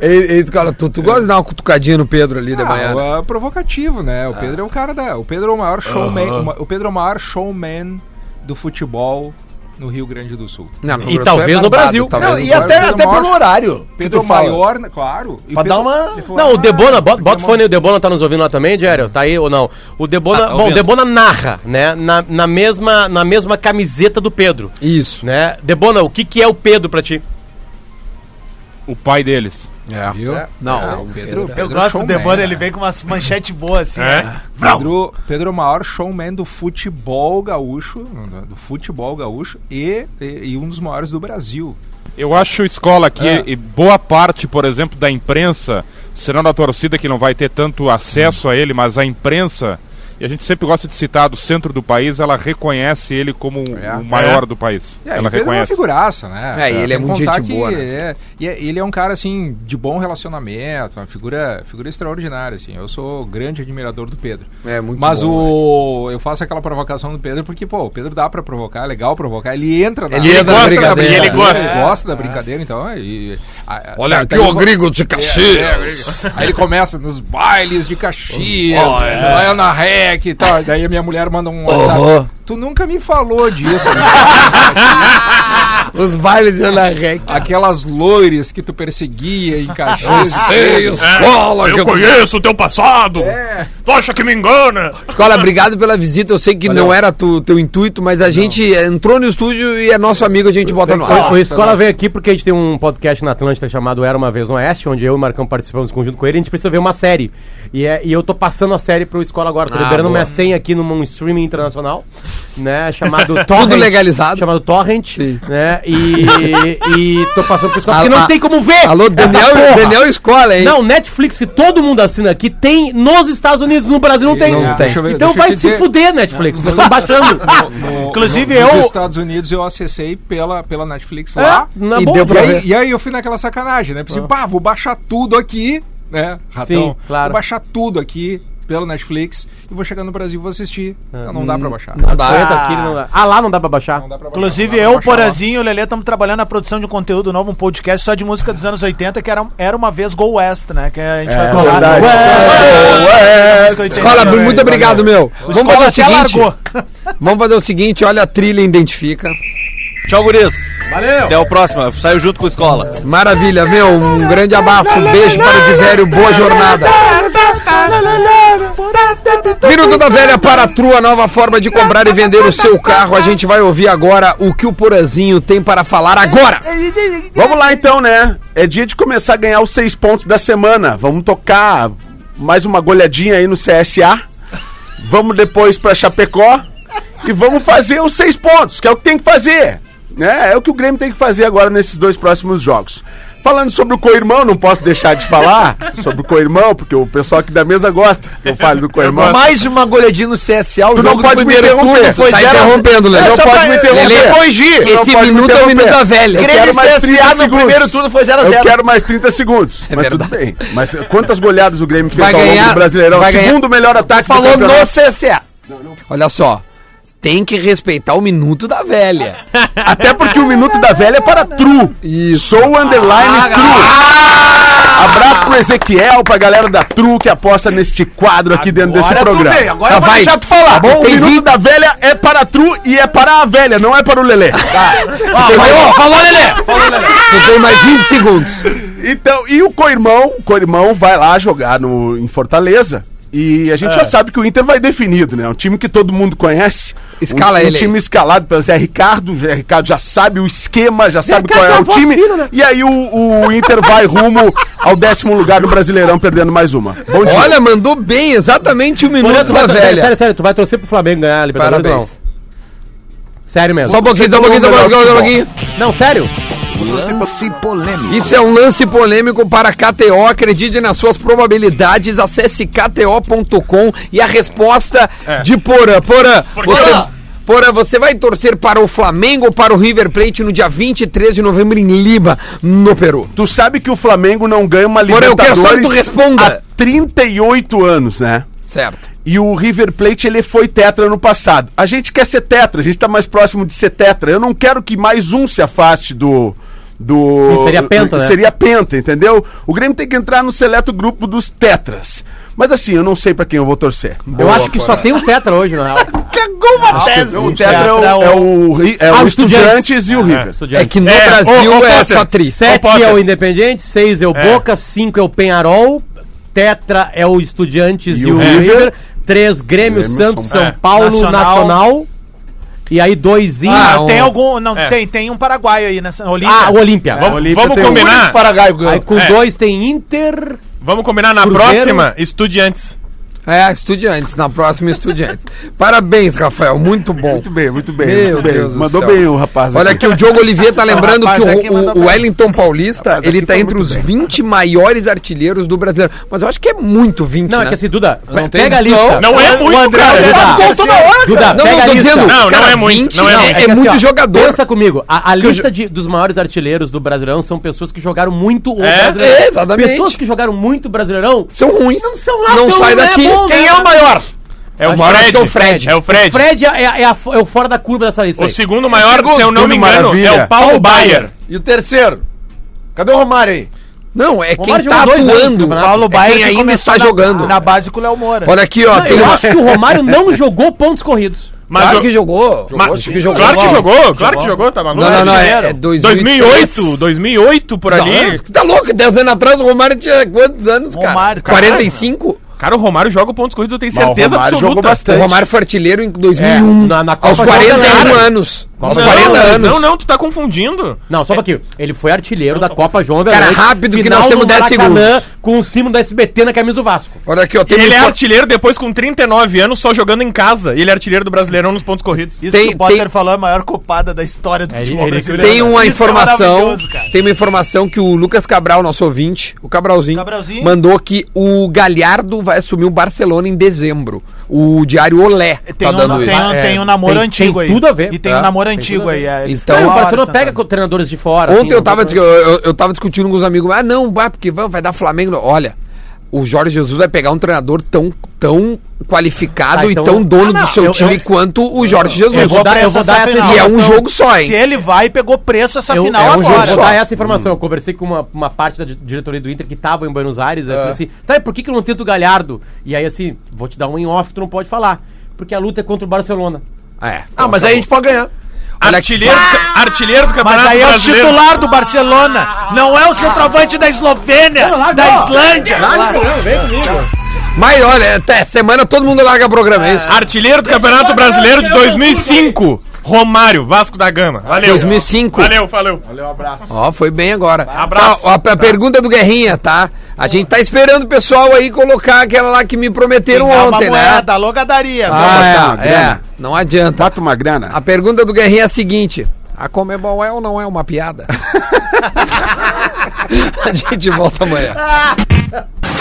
Ei, ei, Escola, tu, tu gosta de dar uma cutucadinha no Pedro ali de manhã? né? Ah, é provocativo, né? O Pedro é o cara da. O Pedro é o maior showman. uma- O Pedro é o maior showman do futebol no Rio Grande do Sul. Não, E Sul talvez é no Brasil. talvez Não, no e Brasil. até, Pedro até maior- pelo horário. Pedro é maior, né? claro. E Pra Pedro- dar uma- Não, o Debona, bota, bota é o fone aí, o Debona tá nos ouvindo lá também, Diário? Tá aí ou não? O Debona, Tá, tá bom, o. Debona narra, né? Na, na, mesma, na mesma camiseta do Pedro, Isso. né? Debona, o que que é o Pedro pra ti? O pai deles. É. Viu? Não, É, o o Pedro- Pedro, Eu Pedro é gosto do Debora, ele né? vem com umas manchetes boas assim. É? né? Pedro, Pedro é o maior showman do futebol gaúcho, do futebol gaúcho e, e, e um dos maiores do Brasil. Eu acho escola que É. e boa parte, por exemplo, da imprensa, serão da torcida que não vai ter tanto acesso a ele, mas a imprensa, e a gente sempre gosta de citar do centro do país, ela reconhece ele como É. o maior do país. É, ela o Pedro é uma reconhece. figuraça, né? É, ele é muito gente boa, né? é- e é- ele é um cara, assim, de bom relacionamento, uma figura, figura extraordinária, assim. Eu sou grande admirador do Pedro. É muito Mas bom, o... Eu faço aquela provocação do Pedro porque, pô, o Pedro dá pra provocar, é legal provocar. Ele entra na... Ele entra na gosta da brincadeira. Ele gosta. Ele gosta da brincadeira, então... E, a- Olha tá- aqui tá- o gringo de É, Caxias. é, Aí ele começa nos bailes de Caxias, vai na rec e tal. Daí a minha mulher manda um WhatsApp. Tu nunca me falou disso. né? Os bailes de Ana Rec. Aquelas loires que tu perseguia em Caxias. Sei, escola. que eu- conheço o teu passado! É. Tu acha que me engana? Escola, obrigado pela visita. Eu sei que não era tu, teu intuito, mas a gente entrou no estúdio e é nosso amigo, a gente bota no ar. o Escola veio aqui porque a gente tem um podcast na Atlântida chamado Era Uma Vez no Oeste, onde eu e o Marcão participamos conjunto com ele. A gente precisa ver uma série. E, é, e eu tô passando a série pro Escola agora. Tô Ah, liberando boa. minha senha aqui num streaming internacional, né? Chamado Torrent. legalizado. Chamado Torrent, Sim. né? E, e tô passando pro Escola. Ah, Porque não ah, tem como ver! Alô, essa Daniel, porra. Daniel Escola, hein? Não, Netflix, que todo mundo assina aqui, tem nos Estados Unidos, no Brasil não tem. Não tem. Deixa eu ver, Então vai se dizer- fuder, Netflix. Nós estamos baixando. No- Inclusive, no- eu- Nos Estados Unidos eu acessei pela, pela Netflix É, lá. na E deu E pra aí, ver. e aí eu fui naquela sacanagem, né? Pensei, pá, vou baixar tudo aqui, né? Ratão. Sim, claro. Vou baixar tudo aqui pelo Netflix e vou chegar no Brasil e vou assistir. Não, não dá pra baixar. Não dá. Aqui, não dá. Ah, lá não dá pra baixar. Não dá pra baixar, Inclusive, eu, o baixar lá. Porazinho e o Lelê estamos trabalhando na produção de um conteúdo novo, um podcast só de música dos anos 80, que era, era uma vez Go West, né? Que a gente vai falar. verdade. Música 80, Escola, né? muito obrigado, meu. O Vamos fazer o seguinte. largou. Vamos fazer o seguinte, olha a trilha, identifica. Tchau, Gurias. Valeu. Até o próximo. Saiu junto com a escola. Maravilha, meu. Um grande abraço, beijo para o Divério, boa jornada. Minuto da Velha para a Trua, nova forma de comprar e vender o seu carro. A gente vai ouvir agora o que o Porazinho tem para falar agora. Vamos lá então, né? É dia de começar a ganhar os seis pontos da semana. Vamos tocar mais uma goleadinha aí no CSA. Vamos depois pra Chapecó. E vamos fazer os seis pontos, que é o que tem que fazer. Né? É o que o Grêmio tem que fazer agora nesses dois próximos jogos. Falando sobre o co-irmão, não posso deixar de falar sobre o co-irmão, porque o pessoal aqui da mesa gosta que eu fale do co-irmão. Mais uma goleadinha no CSA, o Tu não pode me interromper. foi Tá zero interrompendo, Lelê. É, Não só pode me interromper. Corrigir. Não Esse minuto é o minuto da velha. Eu Grêmio quero mais 30 CSA no segundos. primeiro turno foi 0 a Eu 0 quero mais 30 segundos. mas verdade. tudo bem. Mas quantas goleadas o Grêmio fez Vai ao longo ganhar- do Brasileirão? vai ganhar- Segundo melhor ataque do Falou no. CSA. Olha só. Tem que respeitar o minuto da velha. Até porque o Minuto da Velha é para True. Isso. Sou underline True. Abraço pro Ezequiel, pra galera da True que aposta neste quadro aqui dentro desse Agora tu programa. vem, agora Tá, vai. deixar tu falar. Tá bom? O Minuto vi- da Velha é para a True e é para a velha, não é para o Lelê. Falou, falou, Lelê! Falou, Lelê! Tu tem mais 20 segundos. Então, e o Coirmão, o Coirmão vai lá jogar no, em Fortaleza. E a gente É. já sabe que o Inter vai definido, né? Um time que todo mundo conhece. Escala um, ele Um aí. time escalado pelo Zé Ricardo. O Zé Ricardo já sabe o esquema, já sabe qual é Ricardo o é uma time. fina, né? E aí o, o Inter vai rumo ao décimo lugar do Brasileirão, perdendo mais uma. Bom dia. Olha, mandou bem, exatamente o Ô, minuto vai tor- velha. Sério, sério, tu vai torcer pro Flamengo ganhar a Libertadores Parabéns. não? Sério mesmo. Só um pouquinho, só um pouquinho, só um pouquinho, só um pouquinho. Não, sério? Lance polêmico. Isso é um lance polêmico para KTO. Acredite nas suas probabilidades. Acesse kto.com e a resposta de Porã. Porã, você, Porã, você vai torcer para o Flamengo ou para o River Plate no dia 23 de novembro em Lima, no Peru? Tu sabe que o Flamengo não ganha uma Porra, eu quero Libertadores só que tu responda. há 38 anos, né? Certo. E o River Plate, ele foi tetra no passado. A gente quer ser tetra, a gente tá mais próximo de ser tetra. Eu não quero que mais um se afaste do... do Sim, seria penta, né? Seria penta, entendeu? O Grêmio tem que entrar no seleto grupo dos tetras. Mas assim, eu não sei pra quem eu vou torcer. eu acho que só tem o Tetra hoje, na real. O tetra é o, é o, é Ah, o o Estudiantes e o River. É que no É, Brasil ô, ô, é só tri. Sete é o Independente, seis é o Boca, cinco é o Penharol, Tetra é o Estudiantes e, E o o River. River, três Grêmio, Grêmio, Santos, São- São É. Paulo, Nacional. Nacional. E aí dois in... Ah, um- tem algum. Não, É. tem, tem um paraguaio aí nessa. Olímpia. Ah, o Olímpia. Vamos, Olímpia vamos um combinar. Paraguai ganhou. Aí com É. dois tem Inter. Vamos combinar na Cruzeiro. próxima, Estudiantes. É, estudiantes, na próxima estudiantes. Parabéns, Rafael, muito bom. Muito bem, muito bem. Meu muito bem. Deus do Mandou céu. bem o rapaz. Olha aqui, o Diogo Olivier tá lembrando rapaz que aqui o, o, o Wellington Paulista, ele aqui tá entre muito os bem. 20 maiores artilheiros do brasileiro. Mas eu acho que é muito 20, Não, né? é que assim, Duda, Não tem- pega a lista. Não é muito, cara. Duda, faz gol toda hora, Duda, cara. Não, pega não, tô lista. dizendo. Não, não cara, é muito, 20 não é é, muito. é que assim, muito ó, jogador. Pensa comigo, a, a lista de- dos maiores artilheiros do Brasileirão são pessoas que jogaram muito o É, Brasileirão. é, exatamente. Pessoas que jogaram muito Brasileirão São ruins. não são lá Não tão- sai não é daqui. Bom, Quem né? é o maior? É o Acho que é o Fred. É o Fred. Fred é, é- é a- é o fora da curva dessa lista. O aí. segundo maior, se eu não me engano, Maravilha. é o Paulo Baier. E o terceiro? Cadê o Romário aí? Não, é quem tá jogou atuando. Paulo É Baier quem que ainda está na- jogando. Na base com o Léo Moura. Olha aqui, ó. Não, tem eu uma- acho que o Romário não jogou pontos corridos. Mas claro o- que jogou. Mas- Acho que jogou. Claro que jogou, claro que jogou, tá maluco? Não, não, não. É, é 2008, 2008 por ali. Não, tá louco? 10 anos atrás o Romário tinha quantos anos, cara? Romário, cara. 45? Cara, o Romário joga pontos corridos, eu tenho Mas o certeza Romário absoluta. jogou bastante. O Romário foi artilheiro em 2001. É, na- na Copa aos João 41 Pelé. anos. Aos Não, 40 anos. Não, não, tu tá confundindo. Não, só um pouquinho. Ele foi artilheiro da Copa João Cara, Avelange, rápido que nós temos no 10 Maracanã, segundos. Com o símbolo da SBT na camisa do Vasco. Olha aqui, ó. E Tem ele é artilheiro depois com 39 anos, só jogando em casa. E ele é artilheiro do Brasileirão nos pontos corridos. Isso Tem- que o Potter tem- falou é a maior copada da história do É, futebol ele- brasileiro. Tem uma Isso é informação, cara. tem uma informação que o Lucas Cabral, nosso ouvinte, o Cabralzinho, Cabralzinho. mandou que o Galhardo vai assumir o Barcelona em dezembro. O diário Olé Tem, tá um, dando tem, isso. É, tem um namoro tem- antigo tem aí. tudo a ver. E tem É, um namoro tem antigo aí. é, Então, o Barcelona tentando. pega com treinadores de fora. Ontem assim, eu tava, tem eu, eu tava discutindo com os amigos, ah não, vai, porque vai, vai dar Flamengo. Olha, o Jorge Jesus vai pegar um treinador tão, tão qualificado Ah, então- e tão dono Ah, não, do seu eu- time eu- quanto o Jorge Jesus. eu vou dar- eu vou dar essa E é um jogo só, hein? Se ele vai, pegou preço essa Eu, final é um agora. jogo, vou dar essa informação. Eu conversei com uma, uma parte da di- diretoria do Inter que tava em Buenos Aires. Eu falei assim: tá, por que, que eu não tento o Galhardo? E aí, assim, vou te dar um em off que tu não pode falar. Porque a luta é contra o Barcelona. É. Ah, mas aí a gente pode ganhar. Artilheiro, do- artilheiro do Campeonato Mas aí é o Brasileiro. titular do Barcelona. Não é o centroavante da Eslovênia, da Islândia. Mas olha, até semana todo mundo larga programa, é isso? Artilheiro do Campeonato Brasileiro de 2005. Romário, Vasco da Gama. Valeu. 2005. Valeu, valeu. Ó, foi bem agora. Abraço. Tá, ó, a, a pergunta do Guerrinha, tá? A gente tá esperando o pessoal aí colocar aquela lá que me prometeram uma ontem, né? moeda, alô gadaria. Ah, botar, é, grana. não adianta. Bota uma grana. A pergunta do Guerrinha é a seguinte: a Comebol é ou não é uma piada? a gente volta amanhã.